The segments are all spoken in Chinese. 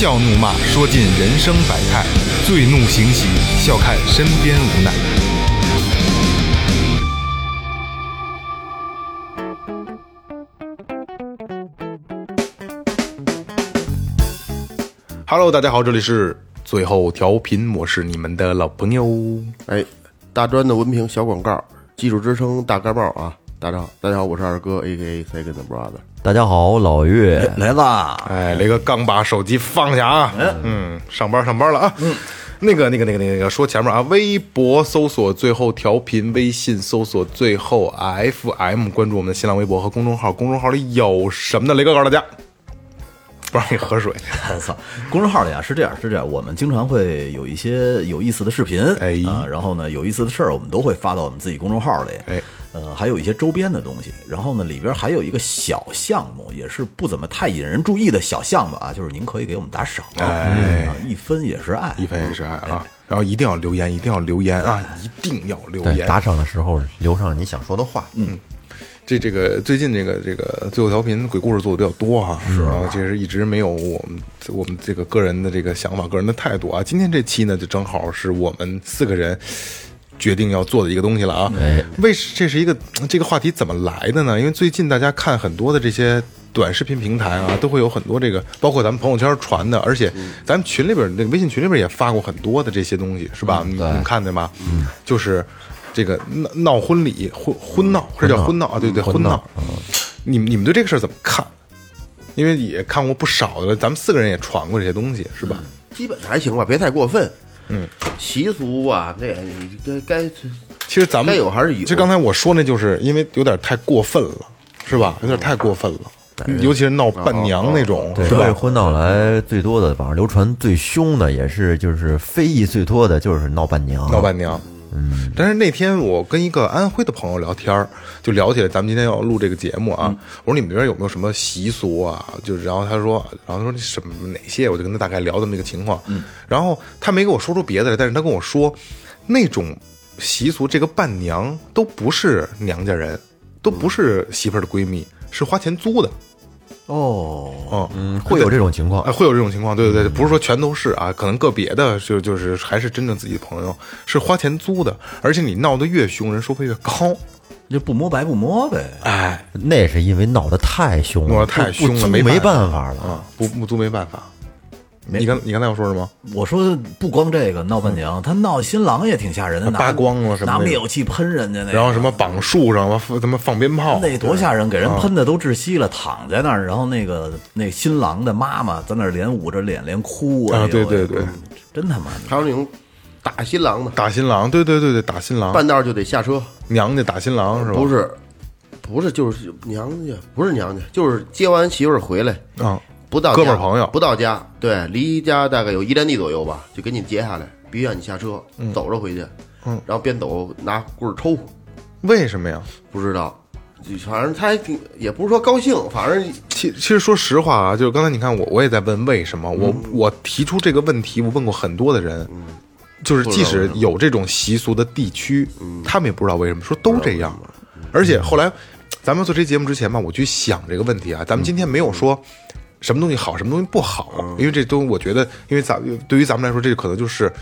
笑怒骂，说尽人生百态；醉怒行喜，笑看身边无奈。Hello，大家好，这里是最后调频，我是你们的老朋友。哎，大专的文凭小广告，技术支撑大盖帽啊！大家好，大家好，我是二哥，A K A Second Brother。大家好，老岳来啦！哎，雷哥刚把手机放下啊，嗯，上班上班了啊。嗯，那个那个那个那个说前面啊，微博搜索最后调频，微信搜索最后 FM，关注我们的新浪微博和公众号，公众号里有什么呢？雷哥告诉大家，不让你喝水。操！公众号里啊是这样，是这样，我们经常会有一些有意思的视频，哎啊，然后呢有意思的事儿，我们都会发到我们自己公众号里，哎，呃，还有一些周边的东西，然后呢里边还有一个小项目，也是不怎么太引人注意的小项目啊，就是您可以给我们打赏，哎啊，一分也是爱，一分也是爱啊，然后一定要留言，一定要留言啊，一定要留对，言。打赏的时候留上你想说的话。嗯，这这个最近这个这个最后调频鬼故事做的比较多哈，是啊，其实一直没有我们我们这个个人的这个想法、个人的态度啊。今天这期呢，就正好是我们四个人决定要做的一个东西了啊。为这是一个这个话题怎么来的呢？因为最近大家看很多的这些。短视频平台啊，都会有很多这个，包括咱们朋友圈传的，而且咱们群里边那个微信群里边也发过很多的这些东西，是吧？你们看见吗？嗯，就是这个闹闹婚礼，婚婚闹，这叫婚闹啊，对对，婚闹。你们你们对这个事儿怎么看？因为也看过不少的，咱们四个人也传过这些东西，是吧？基本还行吧，别太过分。嗯，习俗啊，这该该其实咱们该有还是有就刚才我说那，就是因为有点太过分了，是吧？有点太过分了，尤其是闹伴娘那种，是吧？所以婚闹来最多的，网上流传最凶的，也是就是非议最多的，就是闹伴娘。闹伴娘。嗯，但是那天我跟一个安徽的朋友聊天儿，就聊起来咱们今天要录这个节目啊。我说你们那边有没有什么习俗啊？就是然后他说，然后他说什么哪些？我就跟他大概聊这么一个情况。嗯，然后他没跟我说出别的来，但是他跟我说，那种习俗，这个伴娘都不是娘家人，都不是媳妇儿的闺蜜，是花钱租的。哦，嗯嗯，会有这种情况哎，。会有这种情况，对对对，不是说全都是啊，可能个别的就就是还是真正自己的朋友是花钱租的，而且你闹得越凶，人收费越高。就不摸白不摸呗，哎，那是因为闹得太凶了，闹得太凶了没没办法了。啊，不不租没办法。你刚你刚才要说什么？我说不光这个闹伴娘，他闹新郎也挺吓人的，扒光了什么拿灭火器喷人家那个，然后什么绑树上，完放他妈放鞭炮，那多吓人，给人喷的都窒息了，躺在那儿，然后那个那新郎的妈妈在那儿连捂着脸连哭啊对对对嗯真他妈的。还有那种打新郎的，打新郎，对对对对，打新郎，半道就得下车，娘家打新郎是吧？不是，不是，就是娘家，不是娘家，就是接完媳妇儿回来，啊，不到哥们儿朋友。不到家，对，离家大概有一站地左右吧，就给你截下来，必须让你下车，走着回去，嗯，然后边走拿棍儿抽，为什么呀？不知道，就反正他还挺，也不是说高兴，反正其其实说实话啊，就是刚才你看我我也在问为什么，我我提出这个问题，我问过很多的人，就是即使有这种习俗的地区，他们也不知道为什么，说都这样。而且后来咱们做这节目之前吧，我去想这个问题啊，咱们今天没有说什么东西好，什么东西不好，因为这都我觉得，因为咱对于咱们来说，这可能就是。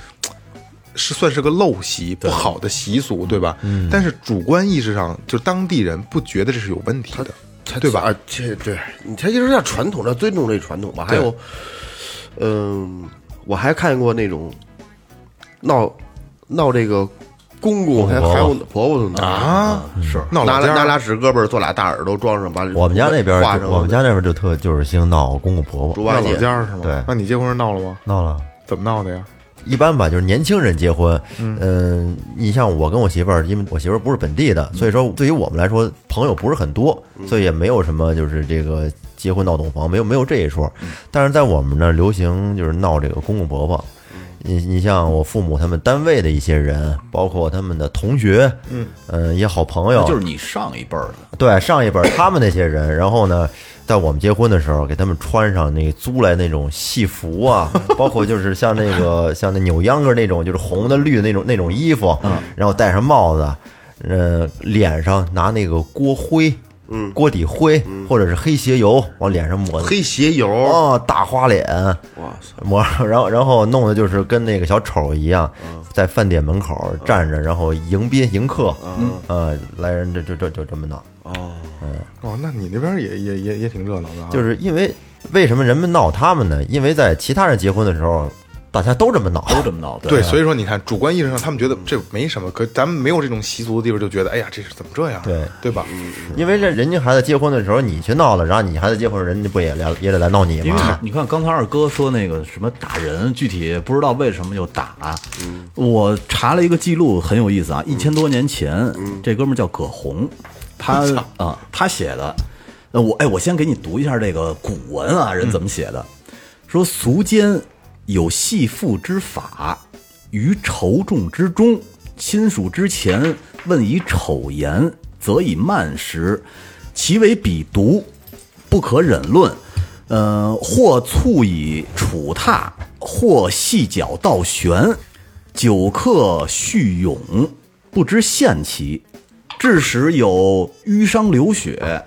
是算是个陋习，不好的习俗，对吧？嗯。但是主观意识上，就当地人不觉得这是有问题的，对吧？啊，这对你他就是要传统，要尊重这传统吧。还有，嗯，我还看过那种闹闹这个公公还还有婆婆呢啊，是拿俩拿闹老家儿俩纸胳膊做俩大耳朵装上，把我们家那边我们家那边就特就是兴闹公公婆婆，猪八戒闹老家是吗？对那你结婚时闹了吗？闹了。怎么闹的呀？一般吧，就是年轻人结婚，嗯、你像我跟我媳妇儿，因为我媳妇儿不是本地的，所以说对于我们来说，朋友不是很多，所以也没有什么就是这个结婚闹洞房，没有没有这一说。但是在我们那儿流行就是闹这个公公婆婆，你你像我父母他们单位的一些人，包括他们的同学，嗯，呃，一些好朋友，就是你上一辈儿的，对上一辈儿他们那些人，然后呢，在我们结婚的时候，给他们穿上那租来那种戏服啊，包括就是像那个像那扭秧歌那种，就是红的绿的那种那种衣服，然后戴上帽子，呃，脸上拿那个锅灰，嗯，锅底灰或者是黑鞋油往脸上抹，黑鞋油，哦，大花脸，哇塞，抹，然后然后弄的就是跟那个小丑一样，在饭店门口站着，然后迎宾迎客，嗯，呃，来人这这这就这么闹。哦，那你那边也也也也挺热闹的啊，就是因为为什么人们闹他们呢？因为在其他人结婚的时候，大家都这么闹，都这么闹，对，所以说你看，主观意识上他们觉得这没什么，可咱们没有这种习俗的地方，就觉得哎呀，这是怎么这样啊？对对吧？因为这人家孩子结婚的时候你去闹了，然后你孩子结婚，人家不也来也得来闹你因为吗？你看刚才二哥说那个什么打人，具体不知道为什么就打。我查了一个记录，很有意思啊，一千多年前，这哥们儿叫葛洪，他啊他写的，呃我哎我先给你读一下这个古文啊，人怎么写的？说俗间有系妇之法，于仇众之中，亲属之前问以丑言，则以慢食，其为鄙毒，不可忍论。呃，或促以杵榻，或细脚倒悬，久客续勇，不知限其，致使有淤伤流血，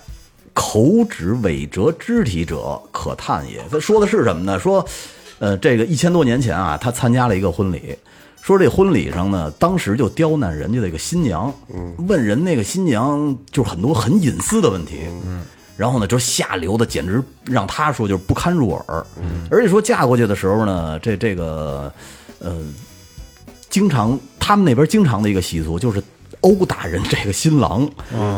口指尾折肢体者，可叹也。他说的是什么呢？说，呃，这个一千多年前啊，他参加了一个婚礼，说这婚礼上呢，当时就刁难人家这个新娘，问人那个新娘就是很多很隐私的问题，嗯。然后呢，就下流的，简直让他说就是不堪入耳。而且说嫁过去的时候呢，这这个，呃，经常他们那边经常的一个习俗就是殴打人这个新郎，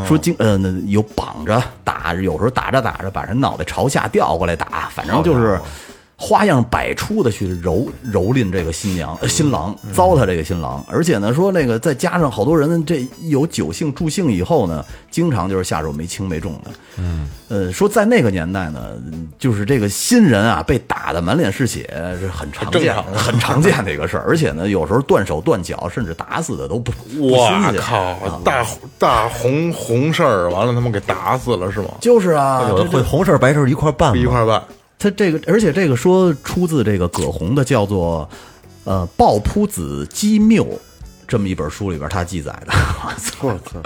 说经呃有绑着打，有时候打着打着把人脑袋朝下掉过来打，反正就是。花样百出的去蹂蹂躏这个新娘、呃新郎，糟蹋这个新郎，而且呢，说那个再加上好多人这有酒性助兴以后呢，经常就是下手没轻没重的。嗯，呃，说在那个年代呢，就是这个新人啊被打的满脸是血是很常见、很常见的一个事儿，而且呢，有时候断手断脚，甚至打死的都不不我靠啊，大大红红事儿，完了他们给打死了是吗？就是啊，有的会红事儿白事儿一块儿办，一块儿办，他这个，而且这个说出自这个葛洪的叫做呃《抱朴子机谬》这么一本书里边，他记载的，我操，我操，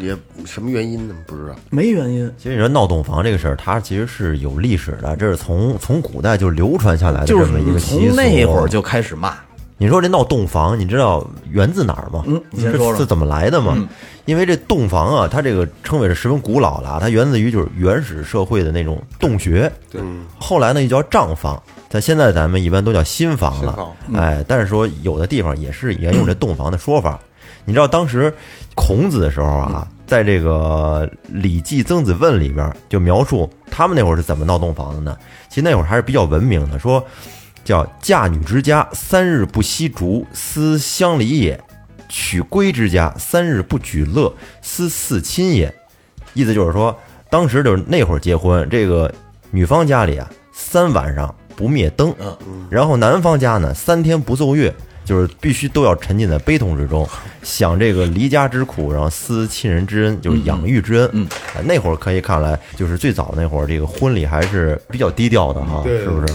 也什么原因呢？不知道。没原因，其实你说闹洞房这个事儿，它其实是有历史的，这是从从古代就流传下来的就是这么一个习俗。从那会儿就开始骂，你说这闹洞房，你知道源自哪儿吗？嗯你先是说说是怎么来的吗？因为这洞房啊，它这个称谓是十分古老的啊，它源自于就是原始社会的那种洞穴。对，后来呢又叫账房，但现在咱们一般都叫新房了。新哎，但是说有的地方也是沿用这洞房的说法。你知道当时孔子的时候啊，在这个《礼记·曾子问》里边就描述他们那会儿是怎么闹洞房的呢？其实那会儿还是比较文明的，说叫嫁女之家三日不惜烛，思乡里也；娶归之家三日不举乐，思嗣亲也。意思就是说，当时就是那会儿结婚，这个女方家里啊，三晚上不灭灯，然后男方家呢，三天不奏乐，就是必须都要沉浸在悲痛之中，想这个离家之苦，然后思亲人之恩，就是养育之恩。嗯，那会儿可以看来，就是最早那会儿，这个婚礼还是比较低调的哈，是不是？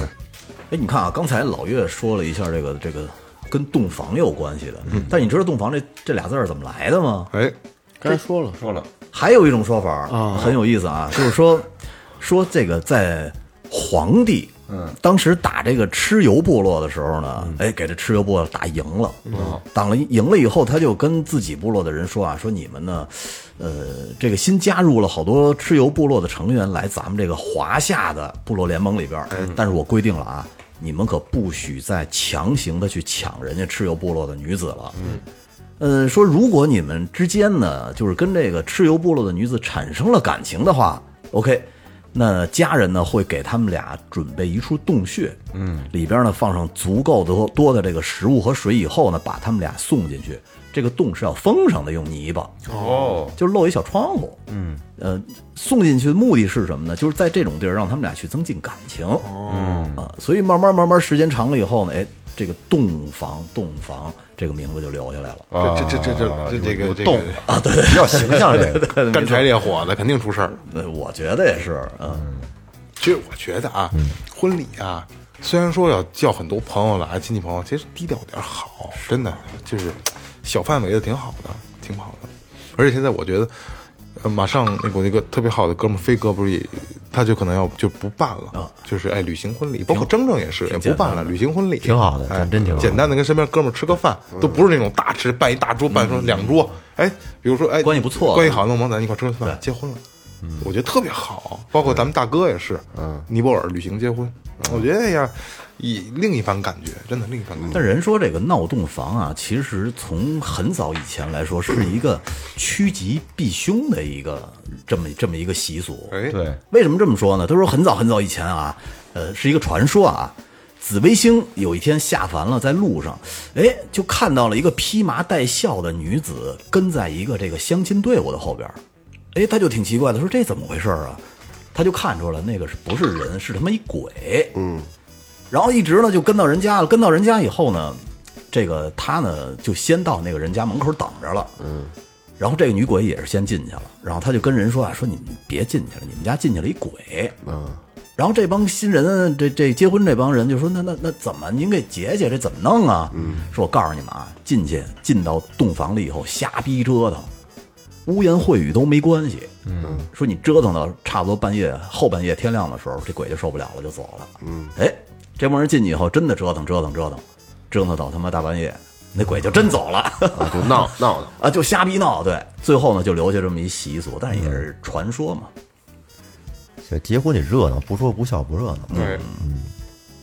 哎，你看啊，刚才老岳说了一下这个这个跟洞房有关系的，但你知道洞房这这俩字儿怎么来的吗？哎，刚才说了，说了，还有一种说法啊，很有意思啊，就是说说这个在皇帝。嗯，当时打这个蚩尤部落的时候呢，哎，给这蚩尤部落打赢了，打了赢了以后，他就跟自己部落的人说啊，说你们呢，呃，这个新加入了好多蚩尤部落的成员来咱们这个华夏的部落联盟里边儿，但是我规定了啊，你们可不许再强行的去抢人家蚩尤部落的女子了，嗯。呃，说如果你们之间呢，就是跟这个蚩尤部落的女子产生了感情的话，OK，那家人呢会给他们俩准备一处洞穴，嗯，里边呢放上足够多多的这个食物和水，以后呢把他们俩送进去。这个洞是要封上的，用泥巴，哦，就是露一小窗户，嗯，呃，送进去的目的是什么呢？就是在这种地儿让他们俩去增进感情，哦，啊，所以慢慢慢慢时间长了以后呢，哎，这个洞房洞房这个名字就留下来了。这这这这这这个这动个啊，对，比较形象这个。干柴烈火的肯定出事儿。呃我觉得也是，嗯，其实我觉得啊，婚礼啊，虽然说要叫很多朋友来，亲戚朋友，其实低调点儿好，真的就是小范围的挺好的，挺好的。而且现在我觉得，呃，马上那我那个特别好的哥们儿飞哥不是也，他就可能要就不办了，就是哎，旅行婚礼，包括铮铮也是也不办了，旅行婚礼。挺好的哎，真真挺好简单的跟身边哥们儿吃个饭，都不是那种大吃，办一大桌，办说两桌，哎，比如说哎，关系不错关系好，那我们咱一块吃个饭，结婚了。我觉得特别好，包括咱们大哥也是，嗯，尼泊尔旅行结婚，我觉得哎呀，以另一番感觉，真的另一番感觉。但人说这个闹洞房啊，其实从很早以前来说，是一个趋吉避凶的一个这么这么一个习俗。哎，对，为什么这么说呢？他说很早很早以前啊，呃，是一个传说啊。紫微星有一天下凡了，在路上，哎，就看到了一个披麻戴孝的女子跟在一个这个相亲队伍的后边儿，哎，他就挺奇怪的，说这怎么回事儿啊？他就看出来那个是不是人，是他妈一鬼。嗯，然后一直呢就跟到人家了，跟到人家以后呢，这个他呢就先到那个人家门口等着了。嗯，然后这个女鬼也是先进去了，然后他就跟人说啊，说你们别进去了，你们家进去了一鬼。嗯，然后这帮新人，这这结婚这帮人就说，那那那怎么您给解解这怎么弄啊？嗯，说我告诉你们啊，进去进到洞房里以后瞎逼折腾。污言秽语都没关系，嗯，说你折腾到差不多半夜后半夜天亮的时候，这鬼就受不了了，就走了，嗯，哎，这帮人进去以后，真的折腾折腾折腾，折腾到他妈大半夜，那鬼就真走了，啊，就闹闹的。啊，就瞎逼闹，对，最后呢就留下这么一习俗，但是也是传说嘛，这结婚得热闹，不说不笑不热闹。对，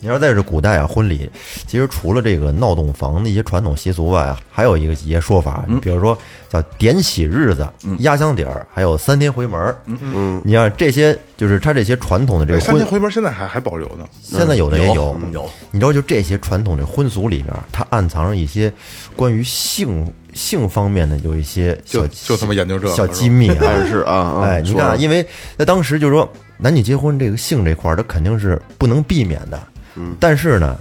你要在这古代啊，婚礼其实除了这个闹洞房的一些传统习俗外啊，还有一个一些说法，比如说叫点喜日子、压箱底儿，还有三天回门儿。嗯嗯，你看这些，就是他这些传统的这个三天，回门现在还还保留呢。现在有的也有嗯有。你知道，就这些传统的婚俗里面，它暗藏着一些关于性性方面的有一些小就就他妈研究这个小机密啊。但是啊啊，哎，你说看啊，因为在当时就是说，男女结婚这个性这块儿，它肯定是不能避免的。嗯，但是呢，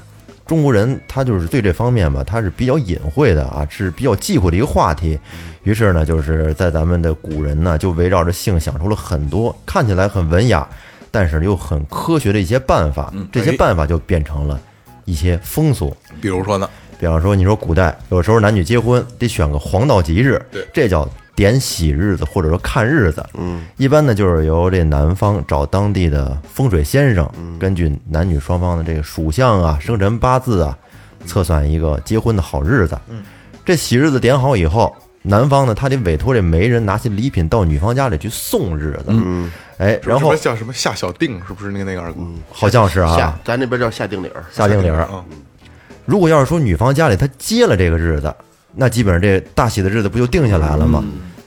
中国人他就是对这方面吧，他是比较隐晦的啊，是比较忌讳的一个话题。于是呢，就是在咱们的古人呢，就围绕着性想出了很多看起来很文雅，但是又很科学的一些办法。这些办法就变成了一些风俗。比如说呢，比方说，你说古代有时候男女结婚得选个黄道吉日，对这叫点喜日子或者说看日子。嗯，一般呢就是由这男方找当地的风水先生，根据男女双方的这个属相啊、生辰八字啊，测算一个结婚的好日子。嗯，这喜日子点好以后，男方呢他得委托这媒人拿些礼品到女方家里去送日子。嗯，哎，然后叫什么夏小定，是不是那个那个二哥？好像是啊，下咱这边叫下定理儿，下定理儿。啊，如果要是说女方家里她接了这个日子，那基本上这大喜的日子不就定下来了吗？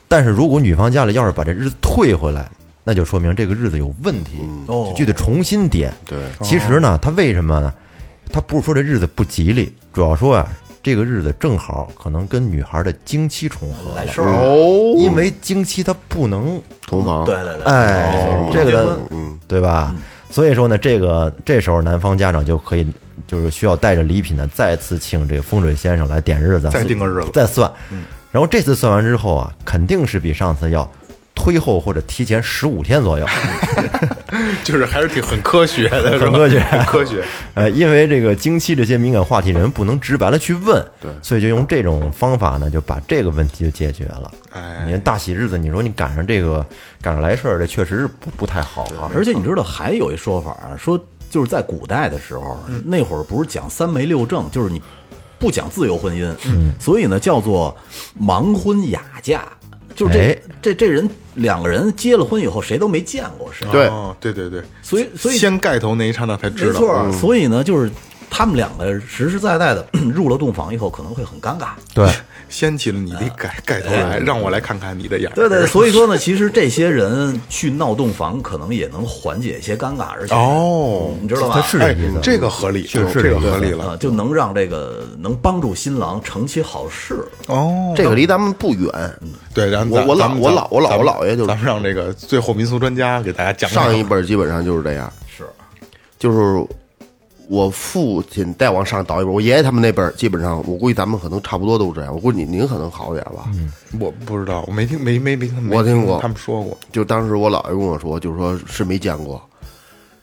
但是如果女方家里要是把这日子退回来，那就说明这个日子有问题，哦。就得重新点。对，其实呢，他为什么呢？他不是说这日子不吉利，主要说啊，这个日子正好可能跟女孩的经期重合了，来事儿，哦，因为经期它不能同房，对对对，哎，这个嗯，对吧？所以说呢，这个这时候男方家长就可以，就是需要带着礼品呢，再次请这个风水先生来点日子，再定个日子再算。然后这次算完之后啊，肯定是比上次要推后或者提前十五天左右。就是还是挺很科学的，很科学很科学。呃，因为这个经期这些敏感话题，人不能直白的去问，对，所以就用这种方法呢，就把这个问题就解决了。哎你看大喜日子，你说你赶上这个赶上来事儿，这确实是不不太好啊。而且你知道还有一说法啊，说就是在古代的时候，那会儿不是讲三媒六证，就是你不讲自由婚姻，所以呢叫做盲婚哑嫁，就是这、哎。这这人两个人结了婚以后谁都没见过谁，对哦，对对对，所以所以先盖头那一刹那才知道。没错，所以呢就是他们两个实实在在的 入了洞房以后可能会很尴尬。对，掀起了你的盖盖头来，让我来看看你的眼儿。对对，所以说呢，其实这些人去闹洞房，可能也能缓解一些尴尬，而且哦你知道吧？他是这哎意思，，这个合理，是这个合理了。啊，就能让这个能帮助新郎成其好事。哦，这个离咱们不远，对，然后我我我老我老我姥爷就咱们让这个最后民俗专家给大家讲讲上一辈基本上就是这样，是，就是我父亲再往上倒一辈儿，我爷爷他们那辈儿，基本上我估计咱们可能差不多都是这样。我估计您您可能好点吧。我不知道，我没听没没没听我听过他们说过。就当时我姥爷跟我说，就是说是没见过，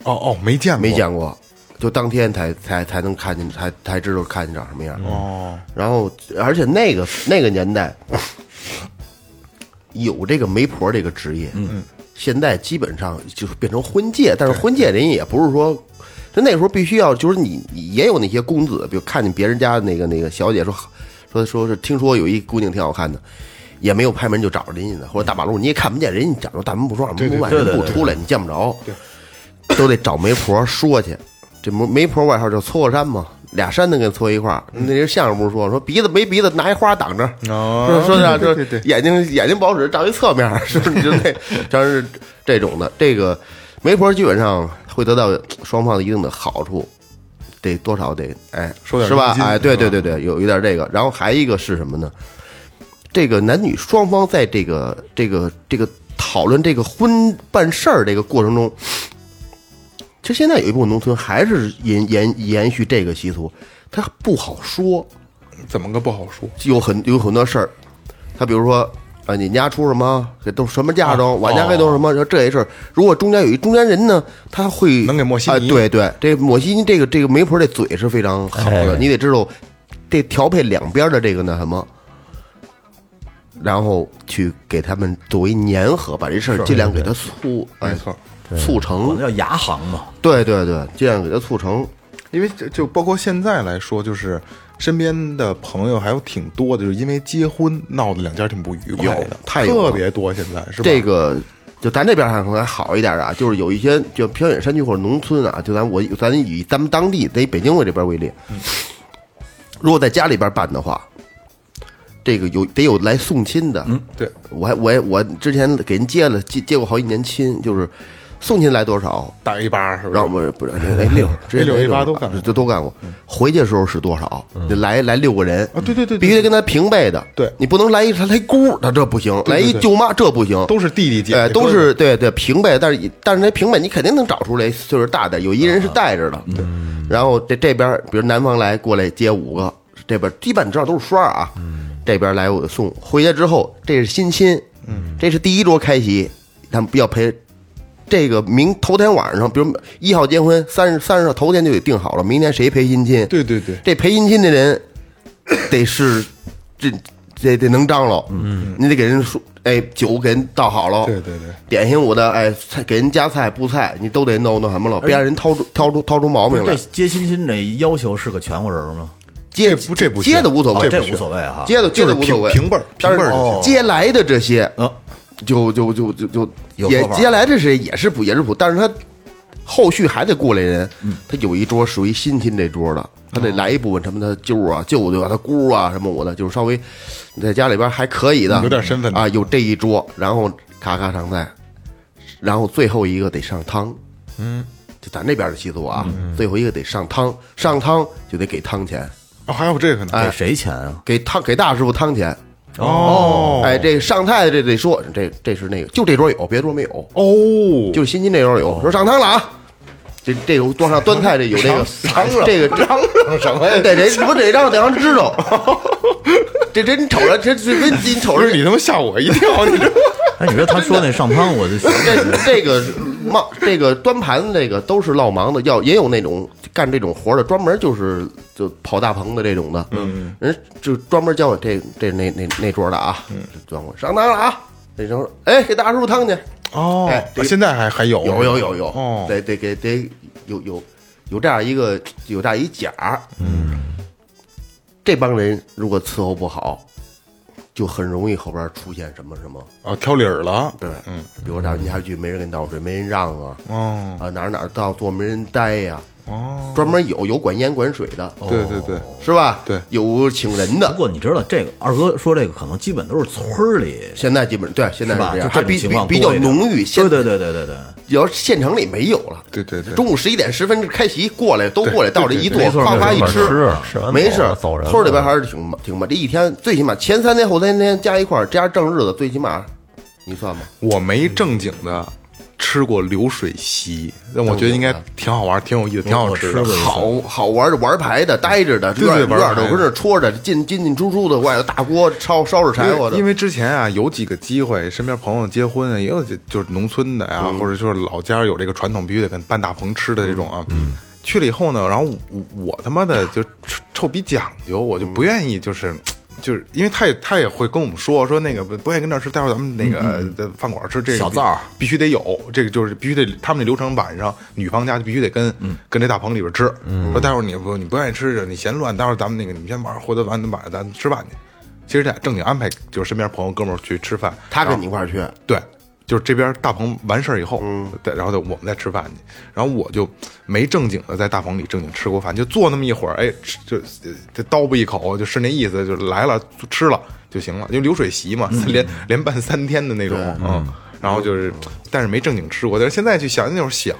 哦哦，没见过，没见过，就当天才才才能看见，才才知道看见长什么样。哦，然后，而且那个那个年代 有这个媒婆这个职业，嗯，现在基本上就是变成婚介，但是婚介人也不是说，就那时候必须要，就是你你也有那些公子，比如看见别人家那个那个小姐说说说是听说有一姑娘挺好看的。也没有拍门就找着人家的，或者大马路你也看不见人家长着大门不撞，门不迈人不出来，你见不着，都得找媒婆说去。这媒媒婆外号叫撮合山嘛，俩山能给撮一块儿。那人相声不是说说鼻子没鼻子拿一花挡着，哦说说的对对对这眼睛眼睛不好使，照一侧面，是不是？就那真是这种的。这个媒婆基本上会得到双方的一定的好处，得多少得哎，是吧哎，对对对对，有一点这个。然后还一个是什么呢？这个男女双方在这个这个这个讨论这个婚办事儿这个过程中，其实现在有一部分农村还是延延延续这个习俗，他不好说，怎么个不好说？有很有很多事儿，他比如说啊，你家出什么，这都什么嫁妆，啊我家这都什么，说这些事儿，如果中间有一中间人呢，他会能给抹稀泥啊对对，这抹稀泥这个这个媒婆这嘴是非常好的，哎你得知道这调配两边的这个那什么。然后去给他们作为粘合，把这事儿尽量给它促，哎没错，促成。那，叫牙行嘛。对对对，尽量给它促成。因为就就包括现在来说，就是身边的朋友还有挺多的，就是因为结婚闹得两家挺不愉快有的，太特别多。现在是吧？这个就咱这边还可能还好一点啊，就是有一些就偏远山区或者农村啊，就咱我咱以咱们当地得以北京我这边为例，如果在家里边办的话，这个有得有来送亲的，嗯，对，我还我也我之前给人接了接接过好几年亲，就是送亲来多少，打一巴是吧？让我们不是那六，直接六一八都干过这都干过。回去的时候是多少？得来来六个人啊对对对对必须得跟他平辈的。对你不能来一他来姑，他这不行；来一舅妈这不行。都是弟弟姐都是对对平辈，但是但是那平辈你肯定能找出来岁数大的，有一人是带着的。然后这这边比如南方来过来接五个，这边基本知道都是双儿啊。这边来我送回家之后，这是新亲，这是第一桌开席，他们要陪。这个明头天晚上，比如一号结婚，三十三十号头天就得定好了，明天谁陪新亲？对对对，这陪新亲的人 得是这这得能张罗，嗯，你得给人说，哎，酒给人倒好了，对对对，点心我的，哎，菜给人夹菜布菜，你都得弄弄什么了，别让人掏出掏出掏出毛病来。这。接亲亲这要求是个全国人吗？接不这不接的无所谓，哦这无所谓哈。接的接的无所谓，平平辈儿但是平辈儿接来的这些，呃，就就就就就也接下来这是也是不也是不，但是他后续还得过来人，嗯他有一桌属于新亲这桌的，他得来一部分什么他舅啊、舅舅啊、他姑啊什么我的，就是稍微你在家里边还可以的，有点身份啊，有这一桌，然后咔咔上菜，然后最后一个得上汤，嗯，就咱这边的习俗啊，最后一个得上汤，上汤就得给汤钱，哦，还有这个呢，哎给谁钱啊？给汤给大师傅汤钱。哦，哎，这上菜的这得说，这这是那个，就这桌有，别桌没有。哦，就是新津这桌有，说上汤了啊。这这有端上端菜的有这个这个嚷嚷什么呀？得这不得让得让他知道。这这你瞅着这这这你瞅着你他妈吓我一跳，你这哎，你说他说那上汤，我就想这这个忙这个端盘子这个都是落忙的，要也有那种干这种活的，专门就是就跑大棚的这种的。嗯，人就专门教我这这那那那桌的啊，专门上汤了啊。这时候，哎，给大师傅汤去。哦哎这个现在还还有有有有有，哦，得得给得有有有这样一个有这样一甲，嗯，这帮人如果伺候不好，就很容易后边出现什么什么，啊，挑理儿了，对，嗯，比如到人家去没人给你倒水，没人让啊，哦啊哪儿哪儿到坐没人待呀、哦，专门有有管烟管水的，对对对，是吧？对。有请人的。不，过你知道这个二哥说这个可能基本都是村儿里现在基本对现在是？这样，还比情况比比较浓郁。现对对对对对对，要是县城里没有了，对对对。中午十一点十分开席过来，都过来到这一坐对，没错夸夸一吃，没事走人村里边还是挺挺吧，这一天最起码前三天后三天加一块儿加正日子，最起码你算吧，我没正经的吃过流水席，那我觉得应该挺好玩，挺有意思，挺好吃的好好玩的玩牌的，待着的，对院对玩牌院儿都跟那戳着，进进进出出的，外头大锅烧烧着柴火的。因为之前啊，有几个机会，身边朋友结婚啊，也有就就是农村的呀、或者就是老家有这个传统，必须得跟办大棚吃的这种啊。嗯，去了以后呢，然后我我他妈的就臭臭比讲究，我就不愿意就是。就是因为他也他也会跟我们说说那个不不愿意跟这儿吃，待会儿咱们那个在饭馆吃这个小灶。必须得有，这个就是必须得他们那流程晚上女方家就必须得跟、跟这大棚里边吃。说待会儿你不你不愿意吃，你嫌乱，待会儿咱们那个你们先玩，回头晚晚上咱吃饭去。其实这正经安排，就是身边朋友哥们儿去吃饭，他跟你一块儿去，对，就是这边大棚完事儿以后，对，然后我们再吃饭去，然后我就没正经的在大棚里正经吃过饭，就坐那么一会儿，哎，吃就这叨吧一口，就是那意思，就来了吃了就行了，就流水席嘛，连连办三天的那种，嗯。然后就是，但是没正经吃过。但是现在去想，那会儿小，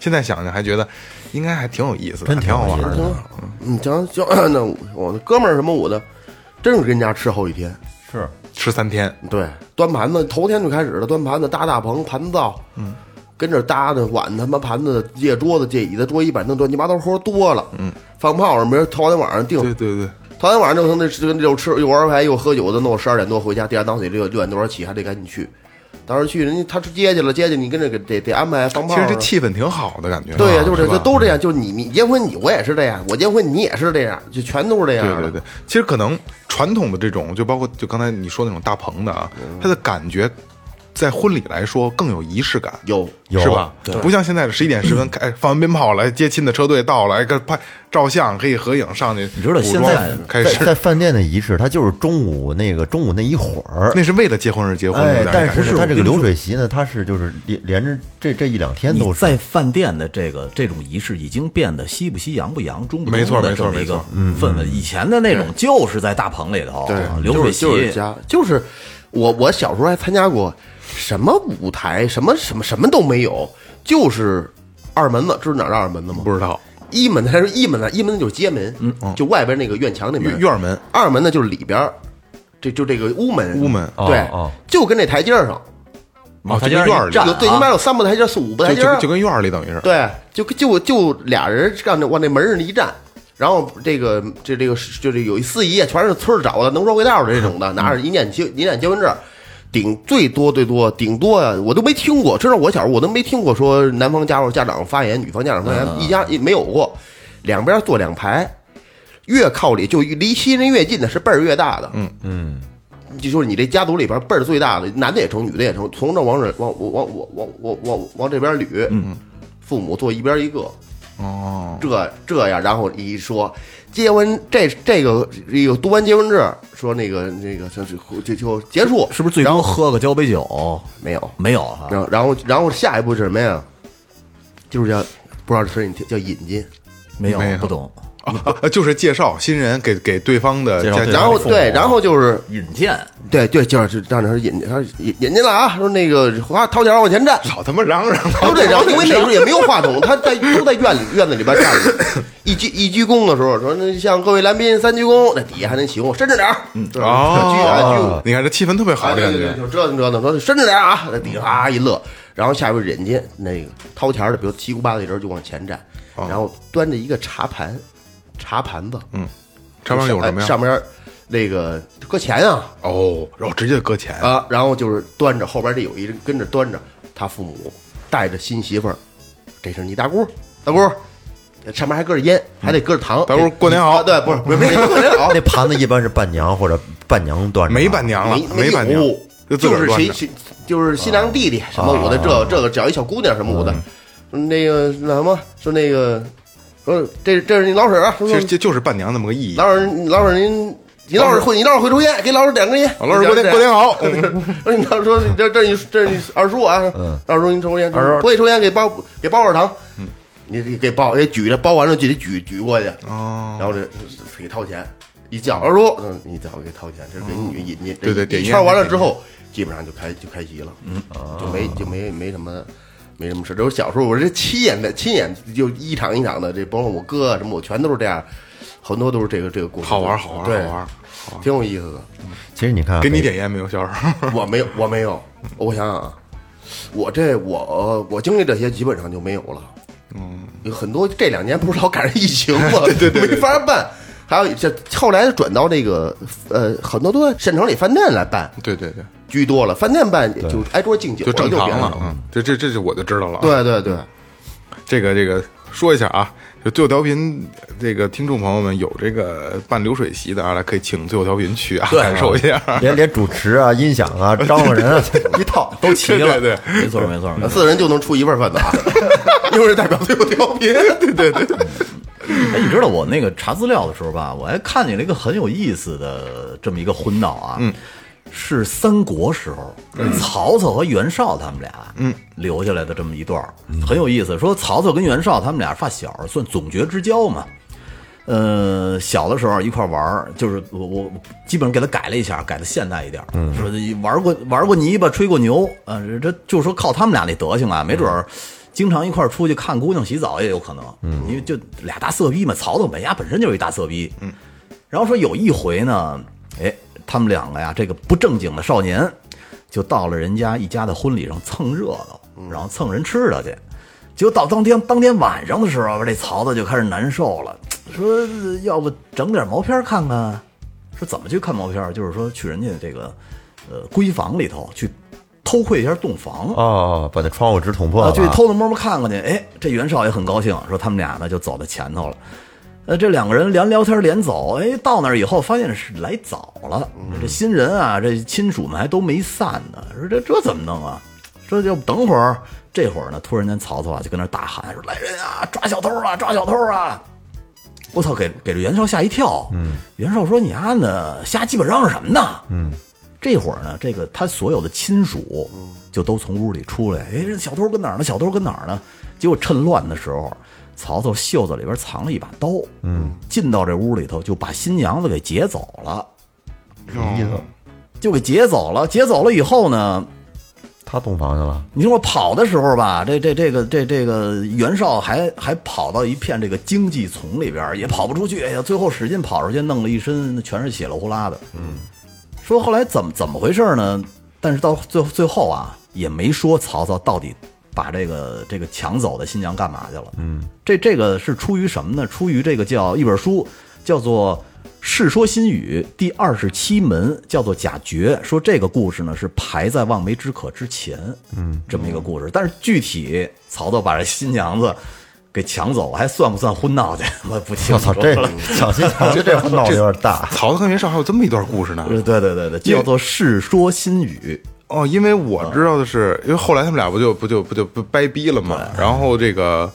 现在想想还觉得应该还挺有意思的，真挺好玩的。嗯，行行，那我那哥们儿什么我的，真是跟人家吃好几天。是吃三天，对，端盘子头天就开始了，端盘子搭大棚盘灶，嗯，跟这搭的碗他妈盘子借桌子借椅子桌椅板凳乱七八糟活多了，嗯，放炮仗，明儿头天晚上定，对对对，头天晚上就成那就又吃又玩牌又喝酒的，弄十二点多回家，第二天早上得六六点多起，还得赶紧去。当时去人家他是接去了，接去你跟着给得得安排放炮啊。其实这气氛挺好的感觉。对呀、就是这都这样，就是你你结婚你我也是这样，我结婚你也是这样，就全都是这样。对对对，其实可能传统的这种，就包括就刚才你说那种大棚的啊，嗯它的感觉在婚礼来说更有仪式感。有有是吧？不像现在的十一点十分开 放完鞭炮来接亲的车队到了，哎，个拍照相可以合影上去。你知道现在开在在，饭店的仪式，它就是中午那个中午那一会儿。那是为了结婚而结婚的，，哎但是它这个流水席呢，它是就是连连着这这一两天都是。在饭店的这个这种仪式已经变得西不西洋不洋中不中没错的没错没这么一个错氛围。以前的那种就是在大棚里头，流水席就是就是家，就是我我小时候还参加过什么舞台，什么什么什么都没有，就是二门子，知道哪儿的二门子吗？不知道。一门子还是一门子，一门子就是街门，嗯，就外边那个院墙那门院，院门。二门呢就是里边儿，这就这个屋门，屋门对哦。哦，就跟那台阶儿上，啊，就台阶院儿里，有最起码有三步台阶儿，四五步台阶儿。就就就，跟院儿里等于是。对，就就就俩人让那往那门上一站，然后这个这这个就是有一司仪啊，全是村儿找的，能说会道的这种的，拿着一念结一念结婚证，顶最多最多顶多啊，我都没听过，至少我小时候我都没听过说男方家或家长发言，女方家长发言，一家没有过，两边坐两排，越靠里就离新人越近的是辈儿越大的，嗯嗯。就说你这家族里边辈儿最大的，男的也成，女的也成，从这往这往往往往往往往这边捋，嗯，父母坐一边一个，哦，这这样，然后一说，结婚这这个这个读完结婚证，说那个那个就就就就结束，是不是最后喝个交杯酒？没有？没有啊，然后然后然后下一步是什么呀？就是叫不知道这词儿你听叫引进，没有不懂。啊，就是介绍新人给给对方的，介绍家父母然后对，然后就是引荐，对对，就是让他引他引引进了啊，说那个花掏钱往前站，老他妈嚷嚷了，都这样，因为那时候也没有话筒，他在 都在院里院子里边站着。一鞠一鞠躬的时候，说那向各位来宾三鞠躬，那底下还能起哄，伸着点儿，嗯，鞠啊鞠。你看这气氛特别好啊，的感觉对对对，。就折腾折腾，说伸着点儿啊，那底下啊一乐，然后下边人家那个掏钱的，比如七姑八的人就往前站，然后端着一个茶盘，茶盘子，嗯，上面有什么呀？上面那个搁钱啊。哦，然后直接搁钱，啊，然后就是端着后边这有一人跟着端着，他父母带着新媳妇儿，这是你大姑，大姑。上面还搁着烟，还得搁着糖。大姑过年好。啊对，不是不是没过年好，那盘子一般是伴娘或者伴娘端着，没伴娘了没，没伴娘有，，就自个就是。谁谁就是新郎弟弟什么舞的，这这个只要一小姑娘什么舞的，那个那什么说那个说这这是你老婶儿啊，其实就就是伴娘那么个意义。老婶儿老婶儿您。你老婶儿会，你老婶会抽烟，给老婶点根烟。老师过年过年好，说你老说这这你这是你二叔啊，二叔您抽根烟，不会抽烟给包给包点糖，你你给包给举着包完了就得举举过去，哦，然后这给掏钱，一叫二叔，嗯，你早给掏钱，这是给女引进，对对点烟完了之后，基本上就开就开席了，嗯，就没就没没什么。没什么事，就是小时候我这亲眼的亲眼就一场一场的，这包括我哥啊什么，我全都是这样，很多都是这个这个故事，好玩好玩对好玩，挺有意思的。其实你看给你点烟没有，小时候？我没有，我没有，我想想啊，我这我我经历这些基本上就没有了。嗯，有很多这两年不是老赶上疫情吗？对对没法办。还有这后来转到这个呃，很多都在县城里饭店来办对对对，居多了，饭店办就挨桌敬酒就正常了。嗯，这这这就我就知道了啊。对对对，这个这个说一下啊，就最后调频这个听众朋友们有这个办流水席的啊，来可以请最后调频去啊，感受一下。连连主持啊、音响啊、招呼人啊 一套都齐了，对对没错没错。四人就能出一份饭啊，一人代表最后调频。对对对，哎，你知道我那个查资料的时候吧，我还看见了一个很有意思的这么一个婚闹啊，嗯，是三国时候曹操和袁绍他们俩，嗯，留下来的这么一段儿很有意思。说曹操跟袁绍他们俩发小，算总决之交嘛。呃，小的时候一块玩儿，就是我我我基本上给他改了一下，改的现代一点儿，说玩过玩过泥巴，吹过牛，啊，这就说靠他们俩那德行啊，没准儿经常一块儿出去看姑娘洗澡也有可能，嗯，因为就俩大色逼嘛，曹操本家本身就是一大色逼，嗯，然后说有一回呢，哎，他们两个呀，这个不正经的少年，就到了人家一家的婚礼上蹭热闹，然后蹭人吃的去。结果到当天当天晚上的时候，这曹操就开始难受了，说要不整点毛片看看。说怎么去看毛片？就是说去人家这个呃闺房里头去偷窥一下洞房。哦，把那窗户纸捅破去偷偷摸摸看看去。哎，这袁绍也很高兴，说他们俩呢就走到前头了。呃，这两个人连聊天连走，哎，到那儿以后发现是来早了。这新人啊，这亲属们还都没散呢。说这这怎么弄啊？说就等会儿。这会儿呢，突然间曹操啊就跟那大喊说：“来人啊，抓小偷啊，抓小偷啊！”我操，给给这袁绍吓一跳。嗯，袁绍说：“你丫的瞎鸡巴嚷嚷什么呢？”嗯，这会儿呢，这个他所有的亲属就都从屋里出来。哎，这小偷跟哪儿呢？小偷跟哪儿呢？结果趁乱的时候，曹操袖子里边藏了一把刀。嗯，进到这屋里头就把新娘子给劫走了。什么意思就给劫走了。劫走了以后呢，他洞房去了，你说我跑的时候吧，这这这个这这个袁绍还还跑到一片这个荆棘丛里边，也跑不出去。哎呀，最后使劲跑出去，弄了一身全是血了呼啦的。嗯，说后来怎么怎么回事呢？但是到最最后啊，也没说曹操到底把这个这个抢走的新娘干嘛去了。嗯，这这个是出于什么呢？出于这个叫一本书，叫做。《世说新语》第二十七门叫做贾绝，说这个故事呢是排在望梅止渴之前，嗯，这么一个故事。但是具体曹操把这新娘子给抢走，还算不算婚闹去？我不清楚。我操，这抢新娘这婚闹的有点大。曹操跟袁绍还有这么一段故事呢。对对对对，叫做《世说新语》。哦，因为我知道的是，因为后来他们俩不就不就不就不掰逼了嘛。然后这个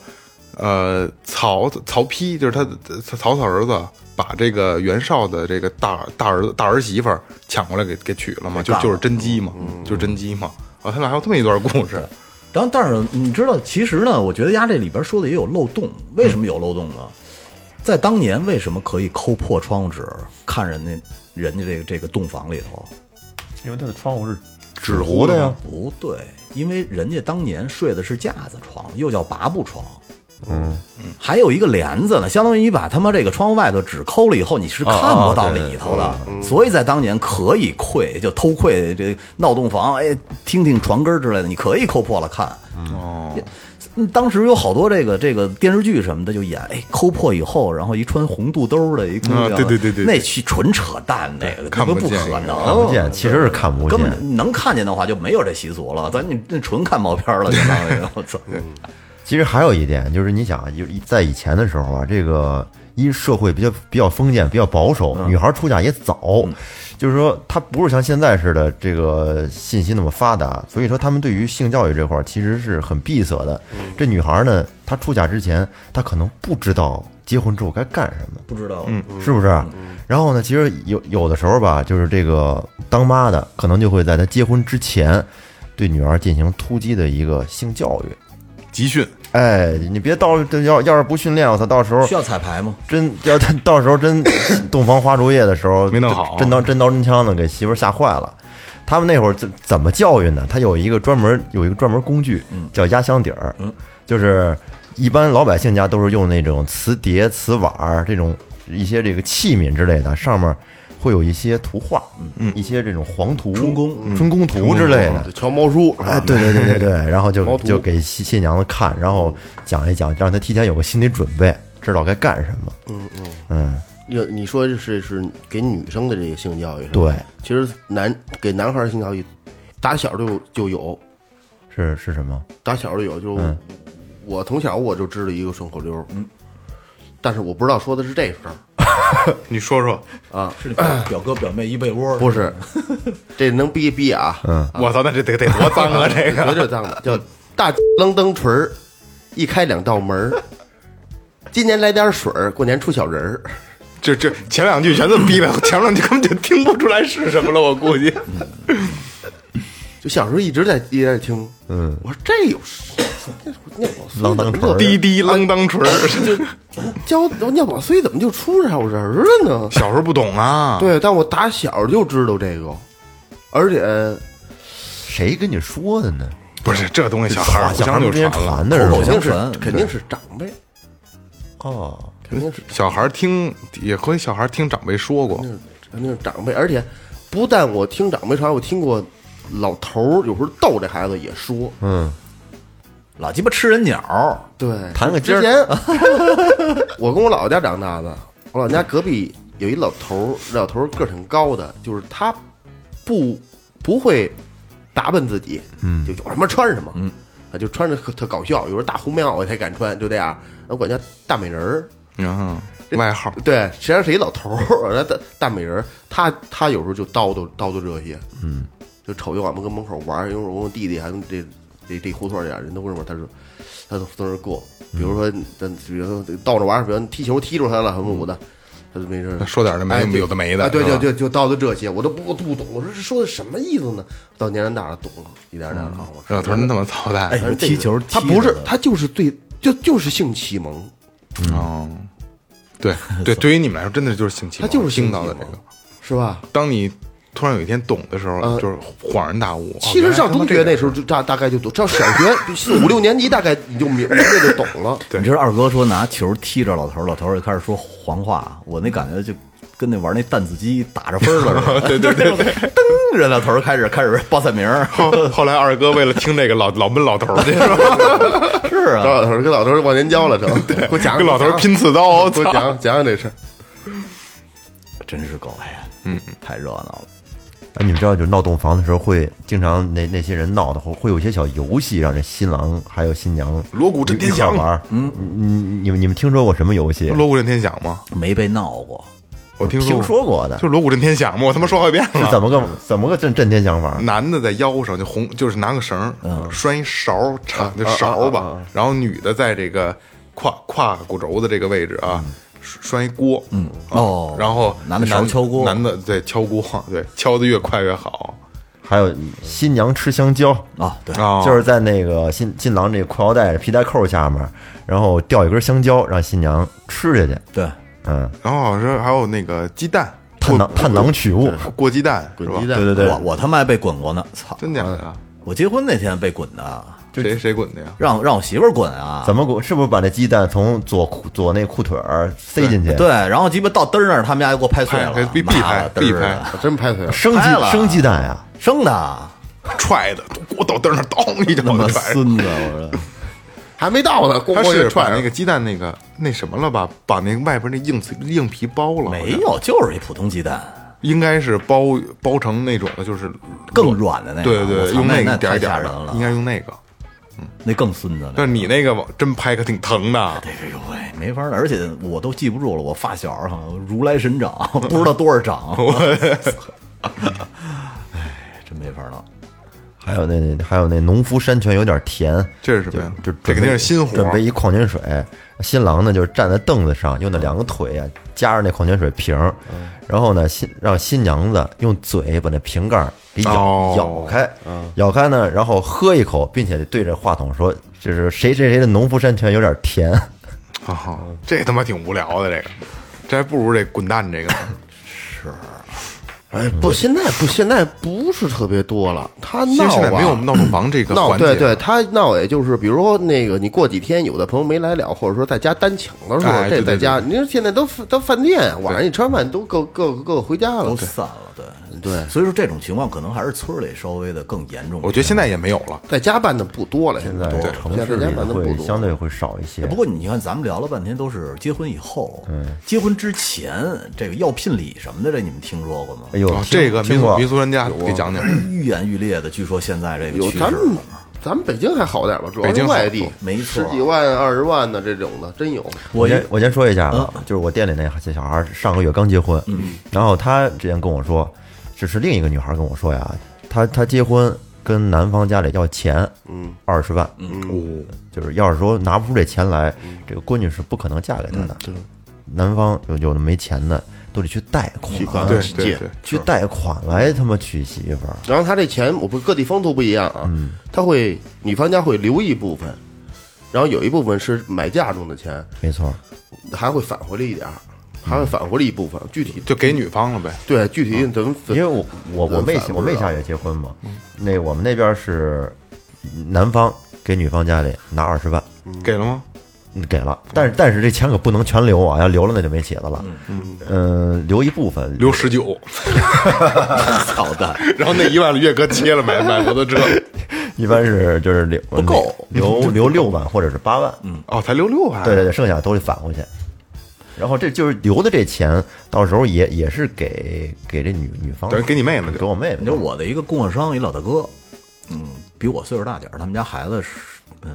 呃，曹曹丕就是他曹操儿子。把这个袁绍的这个大大儿子大儿媳妇儿抢过来给给娶了嘛，就就是甄姬嘛，就是甄姬嘛。啊，他俩还有这么一段故事。然后，但是你知道，其实呢，我觉得丫这里边说的也有漏洞。为什么有漏洞呢？在当年，为什么可以抠破窗户纸看人家人家这个这个洞房里头？因为他的窗户是纸糊的呀。不对，因为人家当年睡的是架子床，又叫拔步床。嗯，还有一个帘子呢，相当于你把他妈这个窗户外头纸抠了以后，你是看不到里头的。所以在当年可以窥，就偷窥这闹洞房，哎，听听床根之类的，你可以抠破了看。哦，当时有好多这个这个电视剧什么的就演，哎，抠破以后，然后一穿红肚兜的一姑娘，对对对对，那去纯扯淡，那个看不见，可能看不见，其实是看不见根。本能看见的话就没有这习俗了，咱你那纯看毛片了，相当于我操。其实还有一点就是，你想啊，就在以前的时候啊，这个一社会比较比较封建、比较保守，女孩出嫁也早，就是说她不是像现在似的这个信息那么发达，所以说他们对于性教育这块儿其实是很闭塞的。这女孩呢，她出嫁之前，她可能不知道结婚之后该干什么，不知道，嗯，是不是？然后呢，其实有有的时候吧，就是这个当妈的可能就会在她结婚之前，对女儿进行突击的一个性教育。集训，哎，你别到要要是不训练，我操，到时候需要彩排吗？真要他到时候真 洞房花烛夜的时候没弄好真刀真刀真枪的给媳妇吓坏了。他们那会儿怎怎么教育呢？他有一个专门有一个专门工具，叫压箱底儿，就是一般老百姓家都是用那种瓷碟、瓷碗儿这种一些这个器皿之类的，上面会有一些图画，嗯，一些这种黄图、春宫春宫图之类的。乔猫书，哎，对对对对对，然后就就给新新娘子看，然后讲一讲，让她提前有个心理准备，知道该干什么。嗯嗯。你你说这是是给女生的这个性教育，对，其实男给男孩性教育，打小就就有，是是什么？打小就有，就、嗯。我从小我就知道一个顺口溜，嗯，但是我不知道说的是这事儿，你说说啊，是你表表哥表妹一被窝，不是，这能逼逼啊，嗯，我操，那这得得多脏啊！这有个点脏的，叫大楞灯锤儿，一开两道门儿，今年来点水儿，过年出小人儿。这这前两句全这么逼的，前两句根本就听不出来是什么了，我估计。就小时候一直在一直在听，嗯，我说这有什么尿宝碎啷当锤儿滴滴啷当锤儿，教尿宝碎怎么就出小人儿了呢？小时候不懂啊。，对，但我打小就知道这个，而且谁跟你说的呢？不是这东西，小孩儿互小孩相就传了。传的是吧？口口相肯定是传肯定是长辈，哦，肯定是小孩儿听也和小孩儿听长辈说过，肯定是长辈，而且不但我听长辈传，我听过老头儿有时候逗这孩子也说，嗯，老鸡巴吃人鸟，对，弹个之前 我跟我姥姥家长大的，我姥姥家隔壁有一老头儿，这老头儿个儿挺高的，就是他不不会打扮自己，嗯，就有什么穿什么，嗯，他就穿着特特搞笑，有时候大红棉袄才敢穿，就这样，我管叫大美人儿。然后外号。对，实际上是一老头儿，那 大大美人儿，他他有时候就叨叨叨叨这些，嗯，就瞅见我们跟门口玩儿，因为我弟弟还有这这这胡同儿里啊人都认为他说他都从那儿过，比如说咱比如说倒着玩儿，比如踢球踢着他了什么的，他就没事儿说点儿那没哎有的没的哎，对对对，就到的这些，我都不我不懂，我说这说的什么意思呢？到年龄大了懂了，一点点儿啊，我说老头儿真他妈操蛋哎，踢球他不是他就是最就就是性启蒙，哦。对对，对于你们来说，真的就是性启蒙，他就是性听到的这个。是吧？当你突然有一天懂的时候，嗯就是恍然大悟。哦其实上中学那时候，就大大概就懂，上小学四五六年级大概你就明明白 就懂了。你知道二哥说拿球踢着老头儿，老头儿就开始说黄话，我那感觉就跟那玩那弹子机打着分了似的。对对对对，噔，人老头儿开始开始报菜名儿。后后来二哥为了听这个老老闷老头儿去，是吧？是啊，找老头儿跟老头儿忘年交了，成。给我 讲，跟老头儿拼刺刀，我讲讲讲这事儿。真是够哎呀，嗯，太热闹了。哎，你们知道，就闹洞房的时候会经常那那些人闹的会会有一些小游戏，让这新郎还有新娘锣鼓震天响玩儿。嗯，你你们你们听说过什么游戏？锣鼓震天响吗？没被闹过，我听听说过的就锣鼓震天响嘛，我他妈说好几遍了。是 怎么个怎么个震震天响法？男的在腰上就红，就是拿个绳拴一勺长的勺吧，然后女的在这个胯胯骨轴的这个位置啊，拴一锅，嗯。哦然后男敲锅。男的对敲锅，对敲的越快越好。还有新娘吃香蕉，啊，对，啊，就是在那个新新郎这个裤腰带皮带扣下面，然后掉一根香蕉，让新娘吃下去。对，嗯，然后好像还有那个鸡蛋，探囊探囊取物，过鸡蛋滚鸡？蛋，对对对。我我他妈还被滚过呢，操！真假的？我结婚那天被滚的，谁谁滚的呀？让让我媳妇儿滚啊！怎么滚？是不是把那鸡蛋从左裤左那裤腿儿塞进去？对，，然后鸡巴到嘚儿那儿，他们家就给我拍碎了拍，必必妈拍必拍真拍碎了。生鸡生鸡蛋呀？生的，踹的，锅倒凳上咚一脚他妈就踹。孙子！我说，还没到呢，咣他是把那个鸡蛋那个那什么了吧？把那个外边那硬硬皮剥了？没，有，就是一普通鸡蛋，应该是包包成那种的，就是更软的那个。对对对，用那个点一点的吓人了，应该用那个。那更孙子了。但是你那个往真拍可挺疼的，哎呦喂，没法儿，而且我都记不住了。我发小哈，如来神掌，不知道多少掌。哎，真没法儿弄。还有那还有那农夫山泉有点甜，这是什么呀？就这肯定是新活准备一矿泉水，新郎呢就是站在凳子上，用那两个腿啊夹着那矿泉水瓶儿，然后呢新让新娘子用嘴把那瓶盖儿给咬、哦咬开，咬开呢，然后喝一口，并且对着话筒说：“就是谁谁谁的农夫山泉有点甜。啊，这他妈挺无聊的，这个，这还不如这滚蛋这个呢。哎，不，现在不，现在不是特别多了。他其闹吧实现在没有闹洞房这个闹，环节，对对，他闹也就是，比如说那个，你过几天有的朋友没来了，或者说在家单请的时候，哎对对这在家，你说现在都都饭店，晚上一吃完饭都各各各回家了都，散了，对对所以说这种情况可能还是村儿里稍微的更严重。我觉得现在也没有了。在家办的不多了，现在在城市里会，相对会少一些不。过你看，咱们聊了半天都是结婚以后，结婚之前这个要聘礼什么的，这你们听说过吗？哎呦啊，这个民俗民俗专家给讲讲。愈演愈烈的，据说现在这个趋势有咱们咱们北京还好点吧，主要外地，没错十几万、二十万的这种的真有。我先我先说一下啊，就是我店里那这小孩儿上个月刚结婚，然后他之前跟我说，这是另一个女孩跟我说呀，她她结婚跟男方家里要钱，嗯，二十万，嗯，就是要是说拿不出这钱来，这个闺女是不可能嫁给他的。男方有有的没钱的，都得去贷款，对去借去贷款来他妈娶媳妇儿。然后他这钱，我不各地风俗不一样啊，他会女方家会留一部分，然后有一部分是买嫁妆的钱，没错，还会返回来一点儿，还会返回来一部分。具体就给女方了呗。对具体怎么分因为我我我妹我妹下月结婚嘛，那我们那边是男方给女方家里拿二十万，给了吗？嗯给了，但是但是这钱可不能全留啊，要留了那就没起子了。嗯，留一部分，留十九，操蛋，然后那一万月哥切了买买摩托车。一般是就是留不够留留六万或者是八万。嗯，哦，才留六万。对对对，剩下都得返回去。然后这就是留的这钱，到时候也也是给给这女女方，等于给你妹妹给我妹妹你知道。我的一个供货商，一老大哥，嗯，比我岁数大点儿，他们家孩子是呃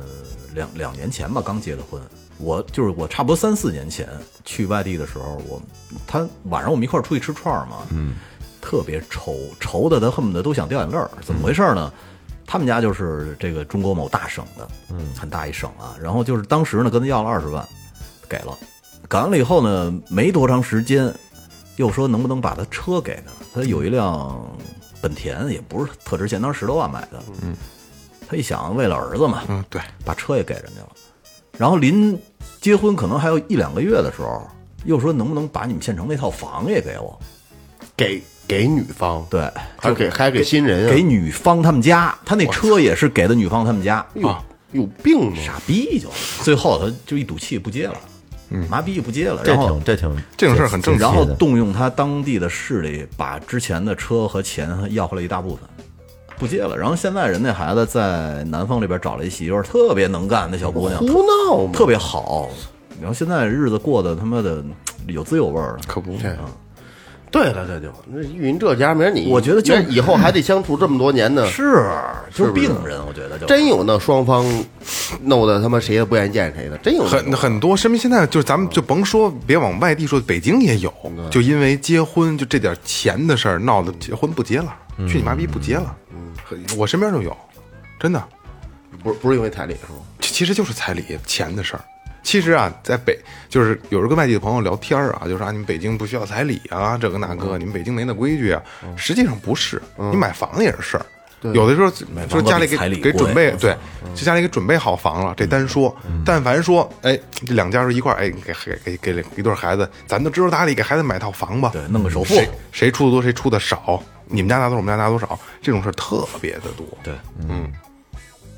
两两年前吧刚结的婚。我就是我差不多三四年前去外地的时候，我他晚上我们一块儿出去吃串儿嘛，嗯，特别愁愁的他恨不得都想掉眼泪儿。怎么回事呢？他们家就是这个中国某大省的，嗯，很大一省啊。然后就是当时呢跟他要了二十万，给了，给完了以后呢，没多长时间，又说能不能把他车给他？他有一辆本田，也不是特值钱，当时十多万买的。嗯，他一想，为了儿子嘛，嗯，对，把车也给人家了。然后临结婚可能还有一两个月的时候，又说能不能把你们县城那套房也给我？给给女方，对，还给还给新人啊，给女方他们家，他那车也是给的女方他们家。有有病吗？傻逼就，最后他就一赌气不接了，麻痹不接了，这然后挺这挺这种事儿很正然后动用他当地的势力，把之前的车和钱要回来一大部分，不接了。然后现在人那孩子在南方这边找了一媳妇儿，特别能干那小姑娘，胡闹嘛！特别好。然后现在日子过得他妈的有滋有味儿的，可不。对了，这就那玉云这家，明儿你我觉得就以后还得相处这么多年呢。是就是病人，我觉得就真有那双方弄得他妈谁也不愿意见谁的，真有很很多身边现在就是咱们就甭说，别往外地说，北京也有，就因为结婚就这点钱的事儿闹得结婚不结了，去你妈逼不结了。嗯我身边就有，真的，不是不是因为彩礼是吗？其其实就是彩礼钱的事儿。其实啊，在北就是有时候跟外地的朋友聊天儿啊，就说啊，你们北京不需要彩礼啊，这个那个，你们北京没那规矩啊。实际上不是，你买房子也是。事儿。有的时候说家里给给准备对，就家里给准备好房了，这单说。但凡说，哎，这两家是一块儿，哎，给给给给一对孩子，咱都知书达理给孩子买套房吧，对弄个首付。谁谁出的多，谁出的少，你们家拿多少，我们家拿多少，这种事儿特别的多。对，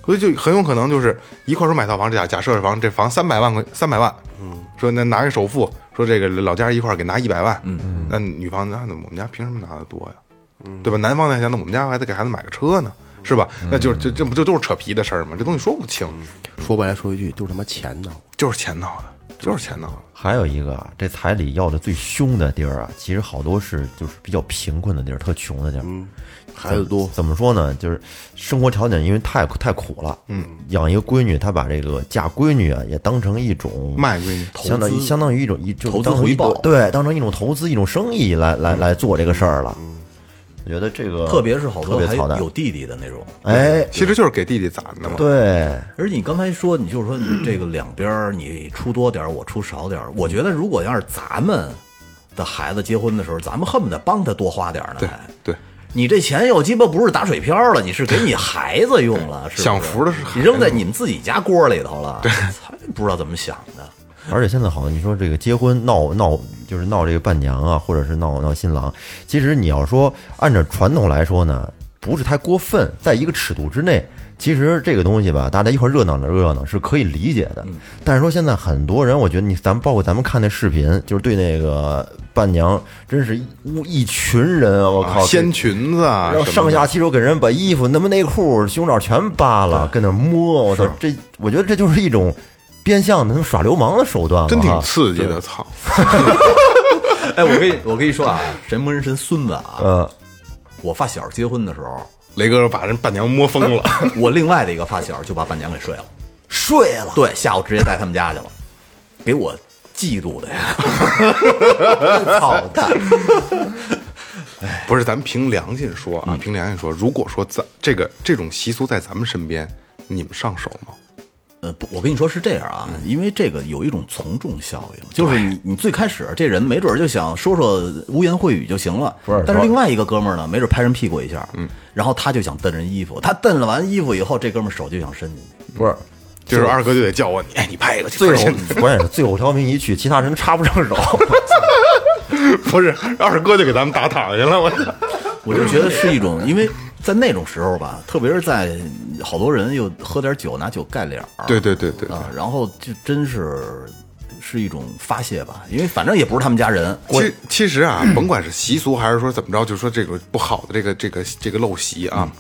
所以就很有可能就是一块儿说买套房，假假设这房这房三百万块三百万，嗯，说那拿个首付，说这个老家一块儿给拿一百万，嗯，那女方那那我们家凭什么拿的多呀？嗯对吧？男方在想，那我们家还得给孩子买个车呢，是吧？那就是这这不就都是扯皮的事儿吗？这东西说不清，说白了说一句，就是他妈钱闹。就是钱闹的，就是钱闹的。还有一个啊，这彩礼要的最凶的地儿啊，其实好多是就是比较贫困的地儿，特穷的地儿。孩子多，怎么说呢？就是生活条件因为太太苦了，嗯，养一个闺女，她把这个嫁闺女啊，也当成一种卖闺女相当于相当于一种一就投资回报对，当成一种投资一种生意来来来做这个事儿了。我觉得这个特别是好多有弟弟的那种。哎，其实就是给弟弟攒的嘛。对，而你刚才说，你就是说你这个两边你出多点，我出少点儿。我觉得如果要是咱们的孩子结婚的时候，咱们恨不得帮他多花点儿呢。对对，你这钱又鸡巴不是打水漂了，你是给你孩子用了，是不是享福的是孩子你扔在你们自己家锅里头了，对不知道怎么想的。而且现在好像你说这个结婚闹闹就是闹这个伴娘啊，或者是闹闹新郎，其实你要说按照传统来说呢，不是太过分，在一个尺度之内。其实这个东西吧，大家一块热闹的热闹是可以理解的。但是说现在很多人，我觉得你咱们包括咱们看那视频，就是对那个伴娘，真是一一群人啊！我靠，掀裙子啊，然后上下其手给人把衣服、那么内裤、胸罩全扒了，跟那摸，我操！这我觉得这就是一种变相的他们耍流氓的手段了真挺刺激的，操！哎，我跟你我跟你说啊，神不人神孙子啊，呃，我发小结婚的时候，雷哥把人伴娘摸疯了，我另外的一个发小就把伴娘给睡了，睡了，对，下午直接带他们家去了，给我嫉妒的呀！操蛋！不是，咱凭良心说嗯啊，凭良心说，如果说咱这个这种习俗在咱们身边，你们上手吗？呃，不，我跟你说是这样啊，因为这个有一种从众效应，就是你你最开始这人没准儿就想说说污言秽语就行了，不是但是另外一个哥们儿呢，没准儿拍人屁股一下，嗯，然后他就想蹬人衣服，他蹬了完衣服以后，这哥们儿手就想伸进去，不是，就是二哥就得叫我你，哎，你拍一个去。最后 关键是最后调频一去，其他人插不上手。不是二哥就给咱们打躺下了，我操！我就觉得是一种，因为在那种时候吧，特别是在好多人又喝点酒，拿酒盖脸儿，对对对对对。啊，然后就真是是一种发泄吧，因为反正也不是他们家人，其实其实啊，甭管是习俗还是说怎么着，就说这个不好的这个这个这个陋习啊，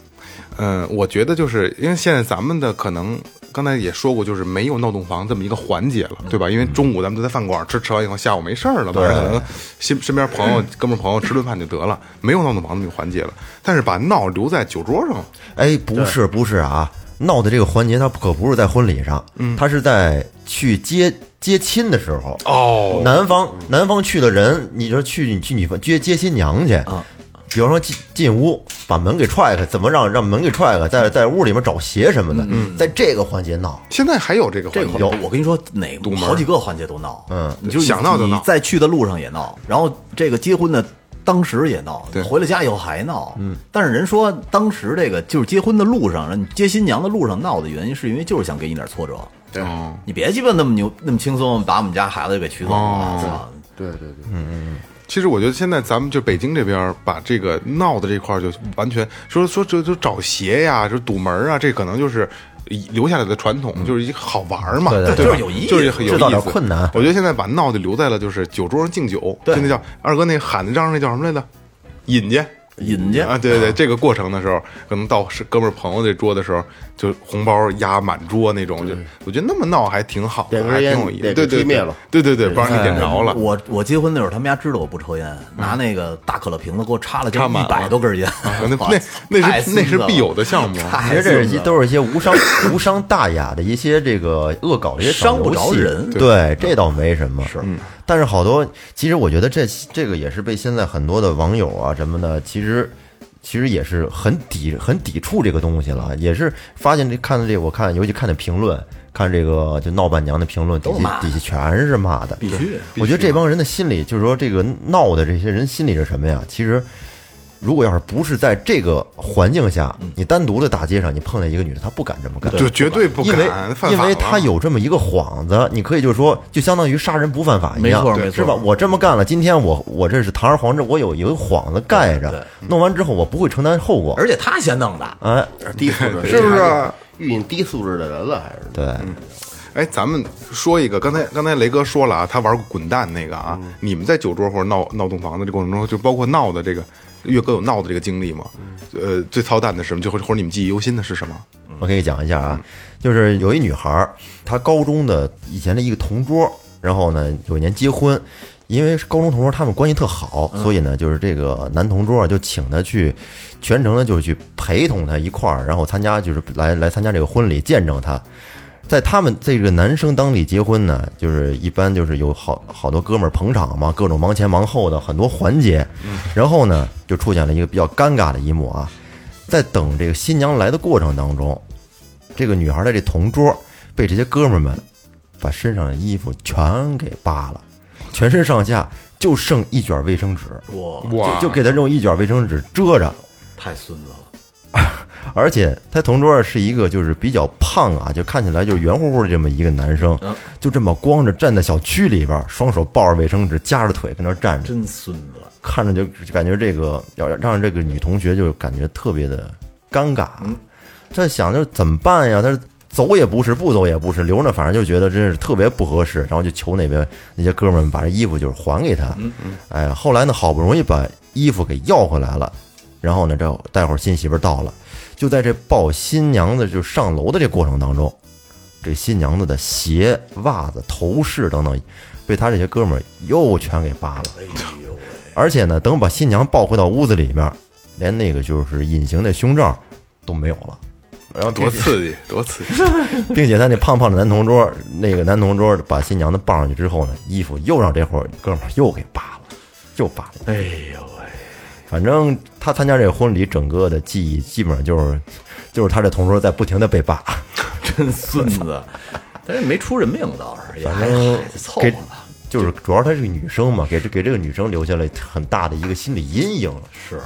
嗯、我觉得就是因为现在咱们的可能刚才也说过，就是没有闹洞房这么一个环节了，对吧？因为中午咱们都在饭馆吃，吃完以后下午没事儿了，晚上可能身身边朋友、哥们儿朋友吃顿饭就得了，没有闹洞房这么一个环节了。但是把闹留在酒桌上，哎，不是不是啊，闹的这个环节，它可不是在婚礼上，它是在去接接亲的时候。哦男方男方去的人，你说去你去女方接接新娘去啊。比方说进进屋把门给踹开，怎么让让门给踹开，在在屋里面找鞋什么的，在这个环节闹，现在还有这个环节，这个有，我跟你说，哪好几个环节都闹，嗯。你就想闹就闹。你在去的路上也闹，然后这个结婚的当时也闹对，回了家以后还闹，嗯，但是人说当时这个就是结婚的路上，你接新娘的路上闹的原因，是因为就是想给你点挫折，对。哦你别鸡巴那么牛那么轻松，把我们家孩子给娶走了，是吧？对对对，其实我觉得现在咱们就北京这边儿把这个闹的这块儿就完全说说就就找鞋呀，就堵门啊，这可能就是留下来的传统，就是一个好玩嘛，对对对吧？就是有意义就是很有点意思。困难。我觉得现在把闹就留在了就是酒桌上敬酒，现在叫二哥那喊的嚷嚷那叫什么来着？引去。引去。啊，对对对，这个过程的时候，可能到是哥们儿朋友这桌的时候，就红包压满桌那种，就我觉得那么闹还挺好的，点根烟还挺有意思。对对灭了，对对对，不让你点着了。我我结婚那会儿，他们家知道我不抽烟，拿那个大可乐瓶子给我插了插满了。一百多根烟，那那那是 那是必有的项目。其实这是一都是一些无伤 无伤大雅的一些这个恶搞的一些伤不着人。对，这倒没什么。是，但是好多其实我觉得这这个也是被现在很多的网友啊什么的，其实其实也是很抵很抵触这个东西了，也是发现这看的这我看尤其看的评论，看这个就闹伴娘的评论，底下底下全是骂的，必须我觉得这帮人的心理，就是说这个闹的这些人心里是什么呀？其实，如果要是不是在这个环境下，你单独的大街上，你碰见一个女的，她不敢这么干，就绝对不敢因为敢犯法因为了。她有这么一个幌子，你可以就说，就相当于杀人不犯法一样，没错没错。是吧？我这么干了，今天我我这是堂而皇之，我有一个幌子盖对。着，弄完之后我不会承担后果，而且他先弄的，哎，低素质是不是？遇见低素质的人了，还是？对，哎，咱们说一个，刚才刚才雷哥说了啊，他玩过滚蛋那个啊，你们在酒桌或者闹闹洞房的这过程中，就包括闹的这个岳哥有闹的这个经历吗？呃，最操蛋的是什么？就或者或者你们记忆犹新的是什么？我给你讲一下啊，就是有一女孩儿，她高中的以前的一个同桌，然后呢有一年结婚，因为是高中同桌他们关系特好，所以呢就是这个男同桌啊就请她去，全程呢就是去陪同她一块儿，然后参加就是来来参加这个婚礼，见证她。在他们这个男生当地结婚呢，就是一般就是有好好多哥们儿捧场嘛，各种忙前忙后的很多环节，然后呢就出现了一个比较尴尬的一幕啊，在等这个新娘来的过程当中，这个女孩的这同桌被这些哥们儿们把身上的衣服全给扒了，全身上下就剩一卷卫生纸，哇，就给他用一卷卫生纸遮着。太孙子了，而且他同桌是一个就是比较胖啊，就看起来就是圆乎乎的这么一个男生，就这么光着站在小区里边，双手抱着卫生纸，夹着腿跟那儿站着，真孙子，看着就就感觉这个要让这个女同学就感觉特别的尴尬。他想着怎么办呀？他走也不是，不走也不是，留着反正就觉得真是特别不合适，然后就求那边那些哥们把这衣服就是还给他。哎，后来呢，好不容易把衣服给要回来了，然后呢，这待会儿新媳妇儿到了，就在这抱新娘子就上楼的这过程当中，这新娘子的鞋、袜子、头饰等等，被他这些哥们儿又全给扒了。而且呢，等把新娘抱回到屋子里面，连那个就是隐形的胸罩都没有了。然后多刺激，多刺激！并且他那胖胖的男同桌，那个男同桌把新娘子抱上去之后呢，衣服又让这伙哥们儿又给扒了，又扒了。哎呦喂，反正他参加这个婚礼，整个的记忆基本上就是，就是他这同桌在不停的被扒。真孙子，但是没出人命倒是，反正凑合给吧。就是主要她是个女生嘛，给这给这个女生留下了很大的一个心理阴影。是，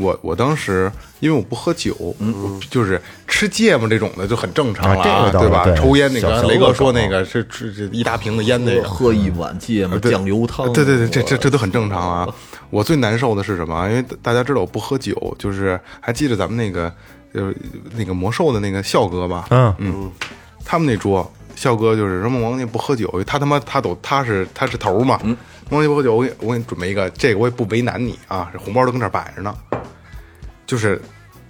我我当时因为我不喝酒，嗯，就是吃芥末这种的就很正常了、啊这个对吧？对抽烟那个雷哥说那个是是是一大瓶子烟那个，喝一碗芥末酱油汤，对对对，这这这都很正常啊。我最难受的是什么？因为大家知道我不喝酒，就是还记得咱们那个呃那个魔兽的那个笑哥吧？嗯嗯，他们那桌笑哥就是什么王爷不喝酒，他他妈他都他是他是头嘛。嗯，孟王爷不喝酒，我给我给你准备一个，这个我也不为难你啊，这红包都跟这儿摆着呢，就是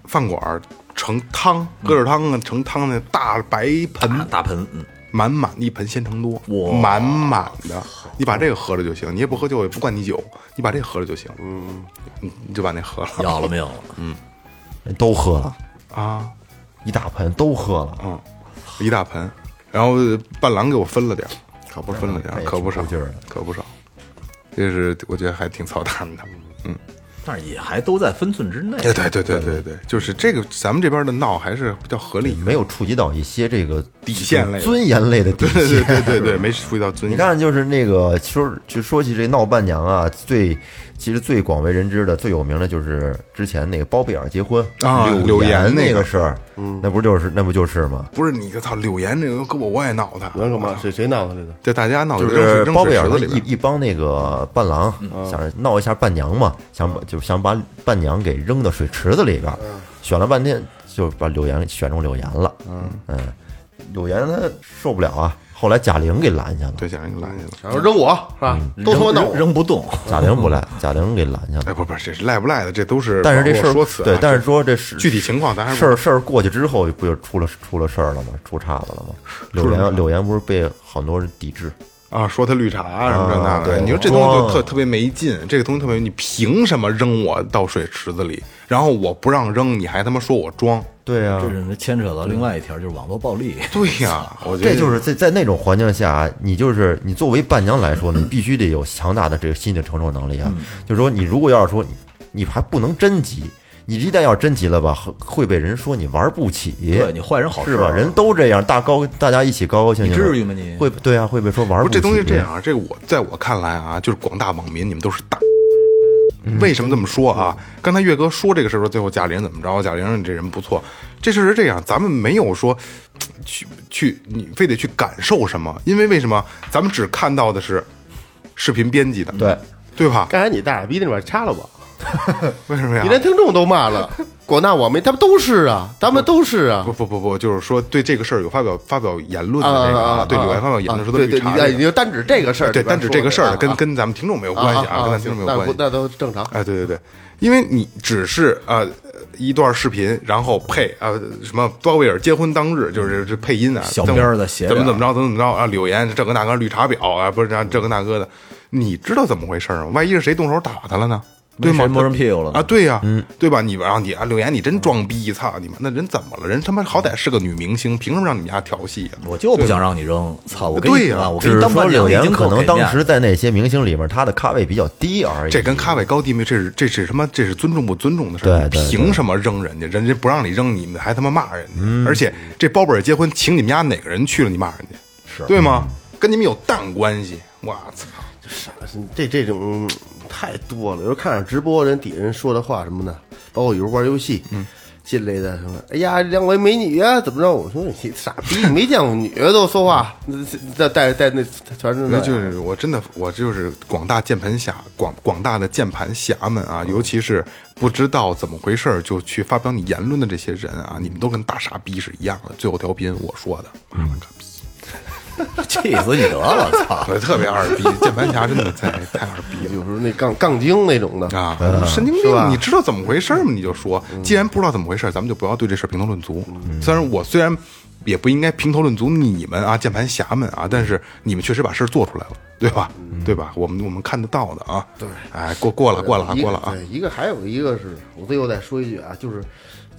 饭馆盛汤疙瘩汤啊，盛汤那大白盆大大盆，嗯，满满的一盆鲜橙多，哇满满的，你把这个喝了就行，你也不喝酒，也不灌你酒，你把这个喝了就行，嗯，你你就把那喝了要了命了。嗯都喝了。啊，一大盆，都喝了。嗯，一大盆，然后伴郎给我分了点儿，可不分了点儿，可不少劲儿，可不少，这是我觉得还挺操蛋的，嗯，但是也还都在分寸之内。对对对对对对，就是这个咱们这边的闹还是比较合理，没有触及到一些这个底线类尊严类的底对对线。对对对，没触及到尊严，你看，就是那个说，就说起这闹伴娘啊，最其实最广为人知的、最有名的就是之前那个包贝尔结婚啊柳柳岩那个。事儿，那不就是那不就是吗？不是你个操柳岩这个搁我我也闹他，那干嘛？谁谁闹的这个？这大家闹就是包贝尔的一一帮那个伴郎想着闹一下伴娘嘛，想把就想把伴娘给扔到水池子里边儿，选了半天就把柳岩选中柳岩了。嗯。柳岩她受不了啊，后来贾玲给拦下了。对，贾玲给拦下了。然后扔我是吧？都他妈闹扔！扔不动，贾玲不赖，贾玲给拦下了。哎，不不，这是赖不赖的，这都是但是这事儿说辞啊。对，但是说这是具体情况咱还事儿事儿过去之后，不就出了出了事儿了吗？出岔子了吗？柳岩柳岩不是被很多人抵制，啊，说他绿茶什么这那的，你说这东西就特特别没劲，这个东西特别，你凭什么扔我到水池子里？然后我不让扔，你还他妈说我装？对呀、这是牵扯到另外一条，就是网络暴力。对呀，我觉得这就是在在那种环境下，你就是你作为伴娘来说呢，你必须得有强大的这个心理承受能力啊。就是说，你如果要是说你你还不能真急，你一旦要真急了吧，会会被人说你玩不起，对你坏人好事是吧？人都这样，大高大家一起高高兴兴，你至于吗你会对啊，会被说玩起。不起这东西这样啊，这个我在我看来啊，就是广大网民你们都是大。为什么这么说啊？刚才岳哥说这个事儿，说最后贾玲怎么着？贾玲这人不错，这事是这样，咱们没有说去去，你非得去感受什么，因为为什么？咱们只看到的是视频编辑的，对对吧？刚才你大傻逼那边掐了吧？为什么呀你？连听众都骂了，广大网民他们都是啊，他们都是啊不。不不不，就是说对这个事儿有发表发表言论的啊这个！对柳岩发表言论说的对对，你绿茶这个，你就单指这个事儿，对单指这个事儿，跟啊跟咱们听众没有关系啊，跟咱听众没有关系。那都正常。哎，对对对，因为你只是啊一段视频，然后配啊、什么包贝尔结婚当日，就是这配音啊，小边儿的写怎么怎么着，怎么怎么着啊，柳岩这个那个绿茶婊啊，不是这这个那个的，你知道怎么回事吗？万一是谁动手打他了呢？对吗？谁摸人屁股了啊？对呀、对吧？你然后你啊，柳岩你真装逼，操你妈！那人怎么了？人他妈好歹是个女明星，凭什么让你们家调戏呀、我就不想让你扔，操！我给你对呀啊，我给只是你当伴说柳岩娘已经可能当时在那些明星里面，她的咖位比较低而已。这跟咖位高低没，这是这是什么？这是尊重不尊重的事儿。对对对凭什么扔人家？人家不让你扔，你们还他妈骂人家。嗯而且这包贝尔结婚，请你们家哪个人去了？你骂人家，是对吗？跟你们有蛋关系？我操！这这种嗯太多了。有时候看着直播，人底下人说的话什么的，包括有时候玩游戏，嗯，进来的什么？哎呀，两位美女啊，怎么着？我说你傻逼，你没见过女的都说话，在带带那全是那那就是我真的，我就是广大键盘侠，广广大的键盘侠们啊，尤其是不知道怎么回事儿就去发表你言论的这些人啊，你们都跟大傻逼是一样的。最后调频我说的，妈了个逼，气死你得了！操！我特别二逼，键盘侠真的太太二逼了。有时候那杠杠精那种的啊，神经病！你知道怎么回事吗？你就说，既然不知道怎么回事，咱们就不要对这事评头论足。虽然我虽然也不应该评头论足你们啊，键盘侠们啊，但是你们确实把事儿做出来了，对吧？对吧？我们我们看得到的啊。对，哎，过过了过了啊，过了啊。一个还有一个是我最后再说一句啊，就是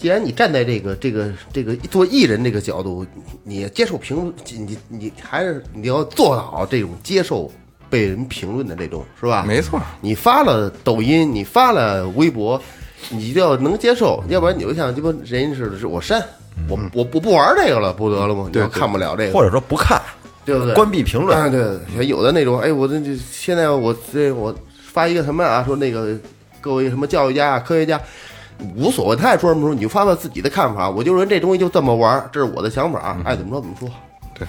既然你站在这个这个这个做艺人这个角度，你你接受评论，你你还是你要做好这种接受被人评论的这种是吧？没错你发了抖音，你发了微博，你一定要能接受，要不然你就像鸡巴人家似的，是我删。我我我不玩这个了，不得了吗？你要对看不了这个，或者说不看，对不对？关闭评论啊，对，像有的那种，哎，我这这现在我这我发一个什么啊，说那个各位什么教育家啊、科学家，无所谓，他爱说什么说，你就发表自己的看法。我就说这东西就这么玩儿，这是我的想法，爱怎么说怎么说。对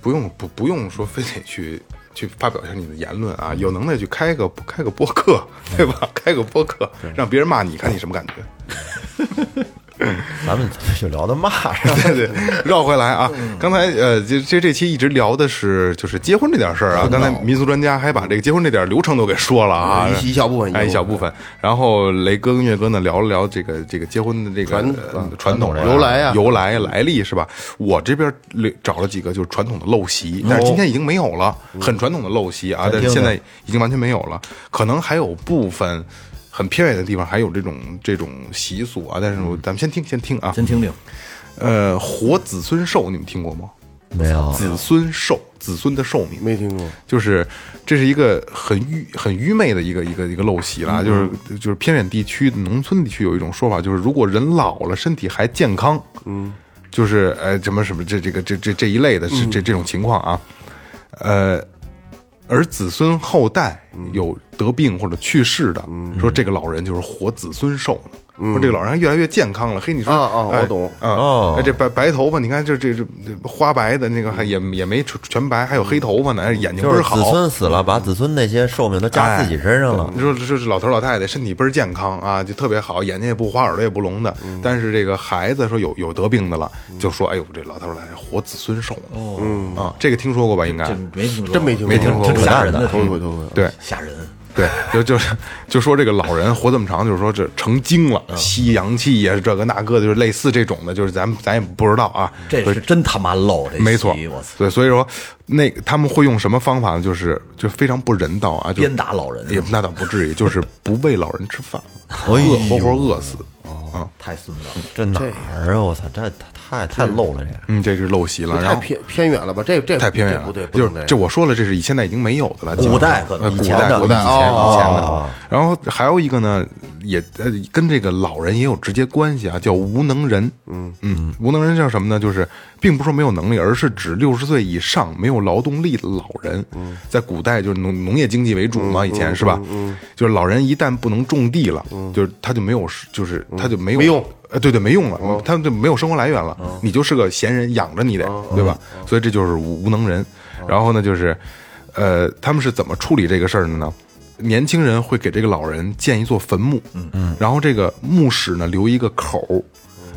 不用不不用说非得去去发表一下你的言论啊，有能耐去开个开个播客，对吧？开个播客，让别人骂你，看你什么感觉？咱们就聊到骂上？对对，绕回来啊，刚才呃，这这这期一直聊的是就是结婚这点事儿啊。刚才民俗专家还把这个结婚这点流程都给说了啊，一一小部分哎，一小部分。然后雷哥跟岳哥呢聊了聊这个这个结婚的这个传统由来啊由来来历是吧？我这边找了几个就是传统的陋习，但是今天已经没有了，很传统的陋习啊，但是现在已经完全没有了，可能还有部分。很偏远的地方还有这种这种习俗啊，但是我咱们先听先听啊，先听听，呃，活子孙寿，你们听过吗？没有，子孙寿，子孙的寿命，没听过，就是这是一个很愚很愚昧的一个一个一个陋习啦，就是就是偏远地区、农村地区有一种说法，就是如果人老了，身体还健康，嗯，就是呃什么什么这这个这这这一类的这这这种情况啊，呃。而子孙后代有得病或者去世的，说这个老人就是活子孙寿呢。说这个老人还越来越健康了。嘿，你说啊啊我哎懂啊这白白头发，你看这这这这花白的那个还也也没全全白，还有黑头发呢，哎眼睛倍儿好。子孙死了，把子孙那些寿命都加自己身上了你。说这是老头老太太身体倍儿健康啊，就特别好，眼睛也不花，耳朵也不聋的。但是这个孩子说有有得病的了，就说哎呦这老头老太太活子孙寿呢。哦，啊，这个听说过吧？应该这没听说，真没听没听说过挺吓人的，头回头回。对吓人。对，就就是就说这个老人活这么长，就是说这成精了，吸阳气呀，这个那个的，就是类似这种的，就是咱们咱也不知道啊。这是真他妈漏，这没错我操，，对，所以说那他们会用什么方法呢？就是就非常不人道啊，就鞭打老人也那倒不至于，就是不喂老人吃饭，饿活活饿死啊。太孙子了。这哪儿啊？我操，这太太太漏了，这个。嗯，这是陋习了，然后太偏偏远了吧？这这太偏远了，这不对，不就是能这样我说了，这是现在已经没有的了，古代可能呃古以前的代古代以前哦以前的哦。然后还有一个呢，也呃跟这个老人也有直接关系啊，叫无能人。嗯嗯，无能人叫什么呢？就是并不是说没有能力，而是指六十岁以上没有劳动力的老人。在古代就是农农业经济为主嘛，以前是吧？嗯，就是老人一旦不能种地了，就是他就没有，就是他就没有没用。呃，对对，没用了，他们就没有生活来源了，你就是个闲人，养着你得，对吧？所以这就是无无能人。然后呢，就是，呃，他们是怎么处理这个事儿的呢？年轻人会给这个老人建一座坟墓，嗯嗯，然后这个墓室呢留一个口，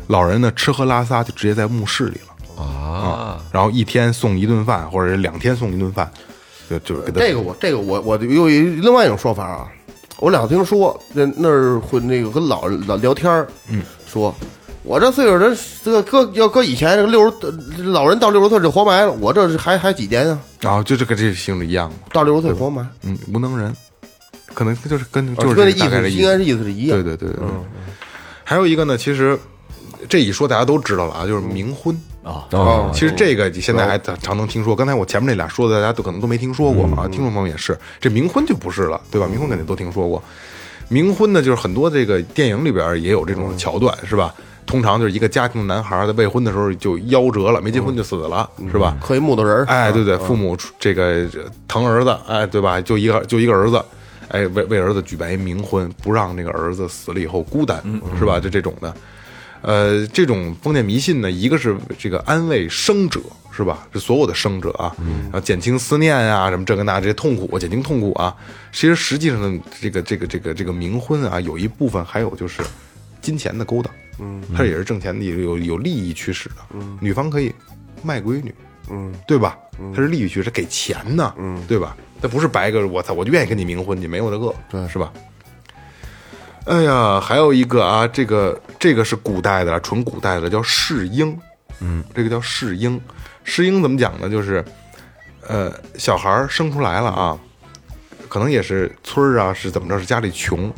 老人呢吃喝拉撒就直接在墓室里了啊，然后一天送一顿饭，或者是两天送一顿饭，就就是给他这个我这个我我有一另外一种说法啊，我老听说那那儿会那个跟老人老聊天儿，嗯，说我这岁数人这个搁要搁以前这个六十老人到六十岁就活埋了，我这是还还几年啊？然后就这个这个性质一样嘛，到六十岁活埋，嗯，无能人，可能就是跟就是啊跟这意大概的意思思应该是意思是一样。对对对对对。还有一个呢，其实这一说大家都知道了啊，就是冥婚啊哦其实这个现在还常能听说。刚才我前面那俩说的，大家都可能都没听说过啊，听众朋友也是。这冥婚就不是了，对吧？冥婚肯定都听说过。冥婚呢，就是很多这个电影里边也有这种桥段，是吧？通常就是一个家庭的男孩在未婚的时候就夭折了，没结婚就死了，是吧？刻一木头人儿，哎，对对，父母这个疼儿子，哎，对吧？就一个就一个儿子，哎，为为儿子举办一冥婚，不让这个儿子死了以后孤单，是吧？就这种的。呃，这种封建迷信呢，一个是这个安慰生者，是吧？这所有的生者啊，然后减轻思念啊，什么这个那这些痛苦，减轻痛苦啊。其实实际上呢，这个这个这个这个冥婚啊，有一部分还有就是金钱的勾当，嗯，它也是挣钱的，有有利益驱使的，嗯，女方可以卖闺女，嗯，对吧？它是利益驱使，给钱呢，嗯，对吧？它不是白个我操，我就愿意跟你冥婚，你没有这个，对，是吧？哎呀，还有一个啊，这个这个是古代的，纯古代的，叫世婴。嗯，这个叫世婴。世婴怎么讲呢？就是，呃，小孩儿生出来了啊，可能也是村儿啊，是怎么着？是家里穷，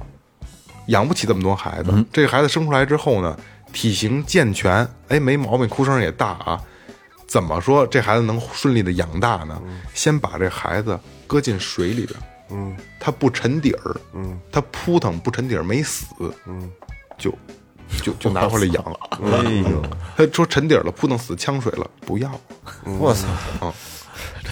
养不起这么多孩子。这个孩子生出来之后呢，体型健全，哎，没毛病，哭声也大啊。怎么说这孩子能顺利的养大呢？先把这孩子搁进水里边，嗯，他不沉底儿，嗯，他扑腾不沉底儿没死，嗯，就就就拿回来养了。哎呦，他说沉底儿了，扑腾死呛水了，不要。我操！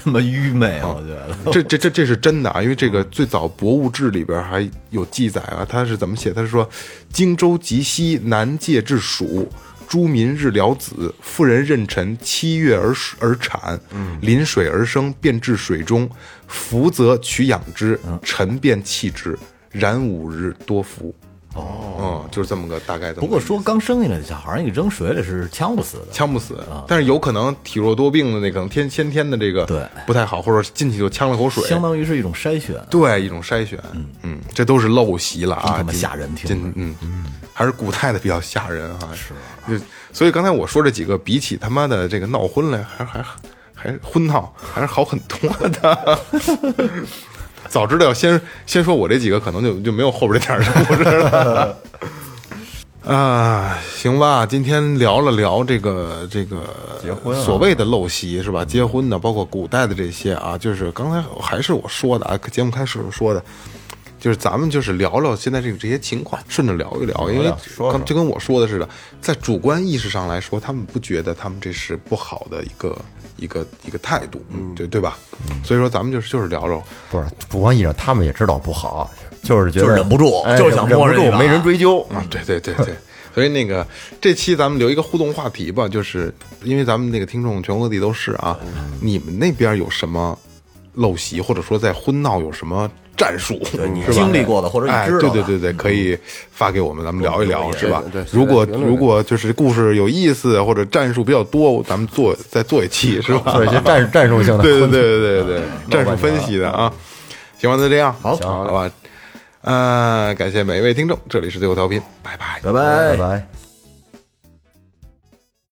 这么愚昧啊，我觉得。这这这这是真的啊，因为这个最早《博物志》里边还有记载啊，他是怎么写？他是说，荆州及西南界至蜀，诸民日了子，妇人妊娠七月而而产，临水而生，便至水中，浮则取养之，沉便弃之，然五日多服。哦，就是这么个大概这么个意思。不过说刚生下来的小孩儿，你扔水里是呛不死的。呛不死，但是有可能体弱多病的那可能天先天的这个对不太好，或者进去就呛了口水，相当于是一种筛选。对一种筛选，嗯这都是陋习了啊，真他妈今吓人听今嗯嗯，还是古代的比较吓人哈，是，就所以刚才我说这几个，比起他妈的这个闹婚来，还还还婚闹还是好很多的。早知道要先先说我这几个，可能就就没有后边这点儿故事了。啊，行吧，今天聊了聊这个这个结婚啊所谓的陋习是吧？结婚的，包括古代的这些啊，就是刚才还是我说的啊，节目开始说的，就是咱们就是聊聊现在这个这些情况，顺着聊一聊，因为刚就跟我说的似的，在主观意识上来说，他们不觉得他们这是不好的一个一个一个态度，嗯，对对吧？所以说咱们就是就是聊聊，不是不光意识，他们也知道不好，就是觉得就是忍不住哎就是想忍不住，没人追究。啊，对对对对，所以那个这期咱们留一个互动话题吧，就是因为咱们那个听众全国各地都是啊，你们那边有什么陋习，或者说在婚闹有什么战术，你是经历过的或者知道的对对对对，可以发给我们，咱们聊一聊，是吧对对？如果如果就是故事有意思或者战术比较多，咱们做再做一期，是吧？做一些战战术性的 对对对对对对，战术分析的啊。行吧，那就这样，好，行好吧。呃，感谢每一位听众，这里是最后调频，拜拜。拜拜拜拜。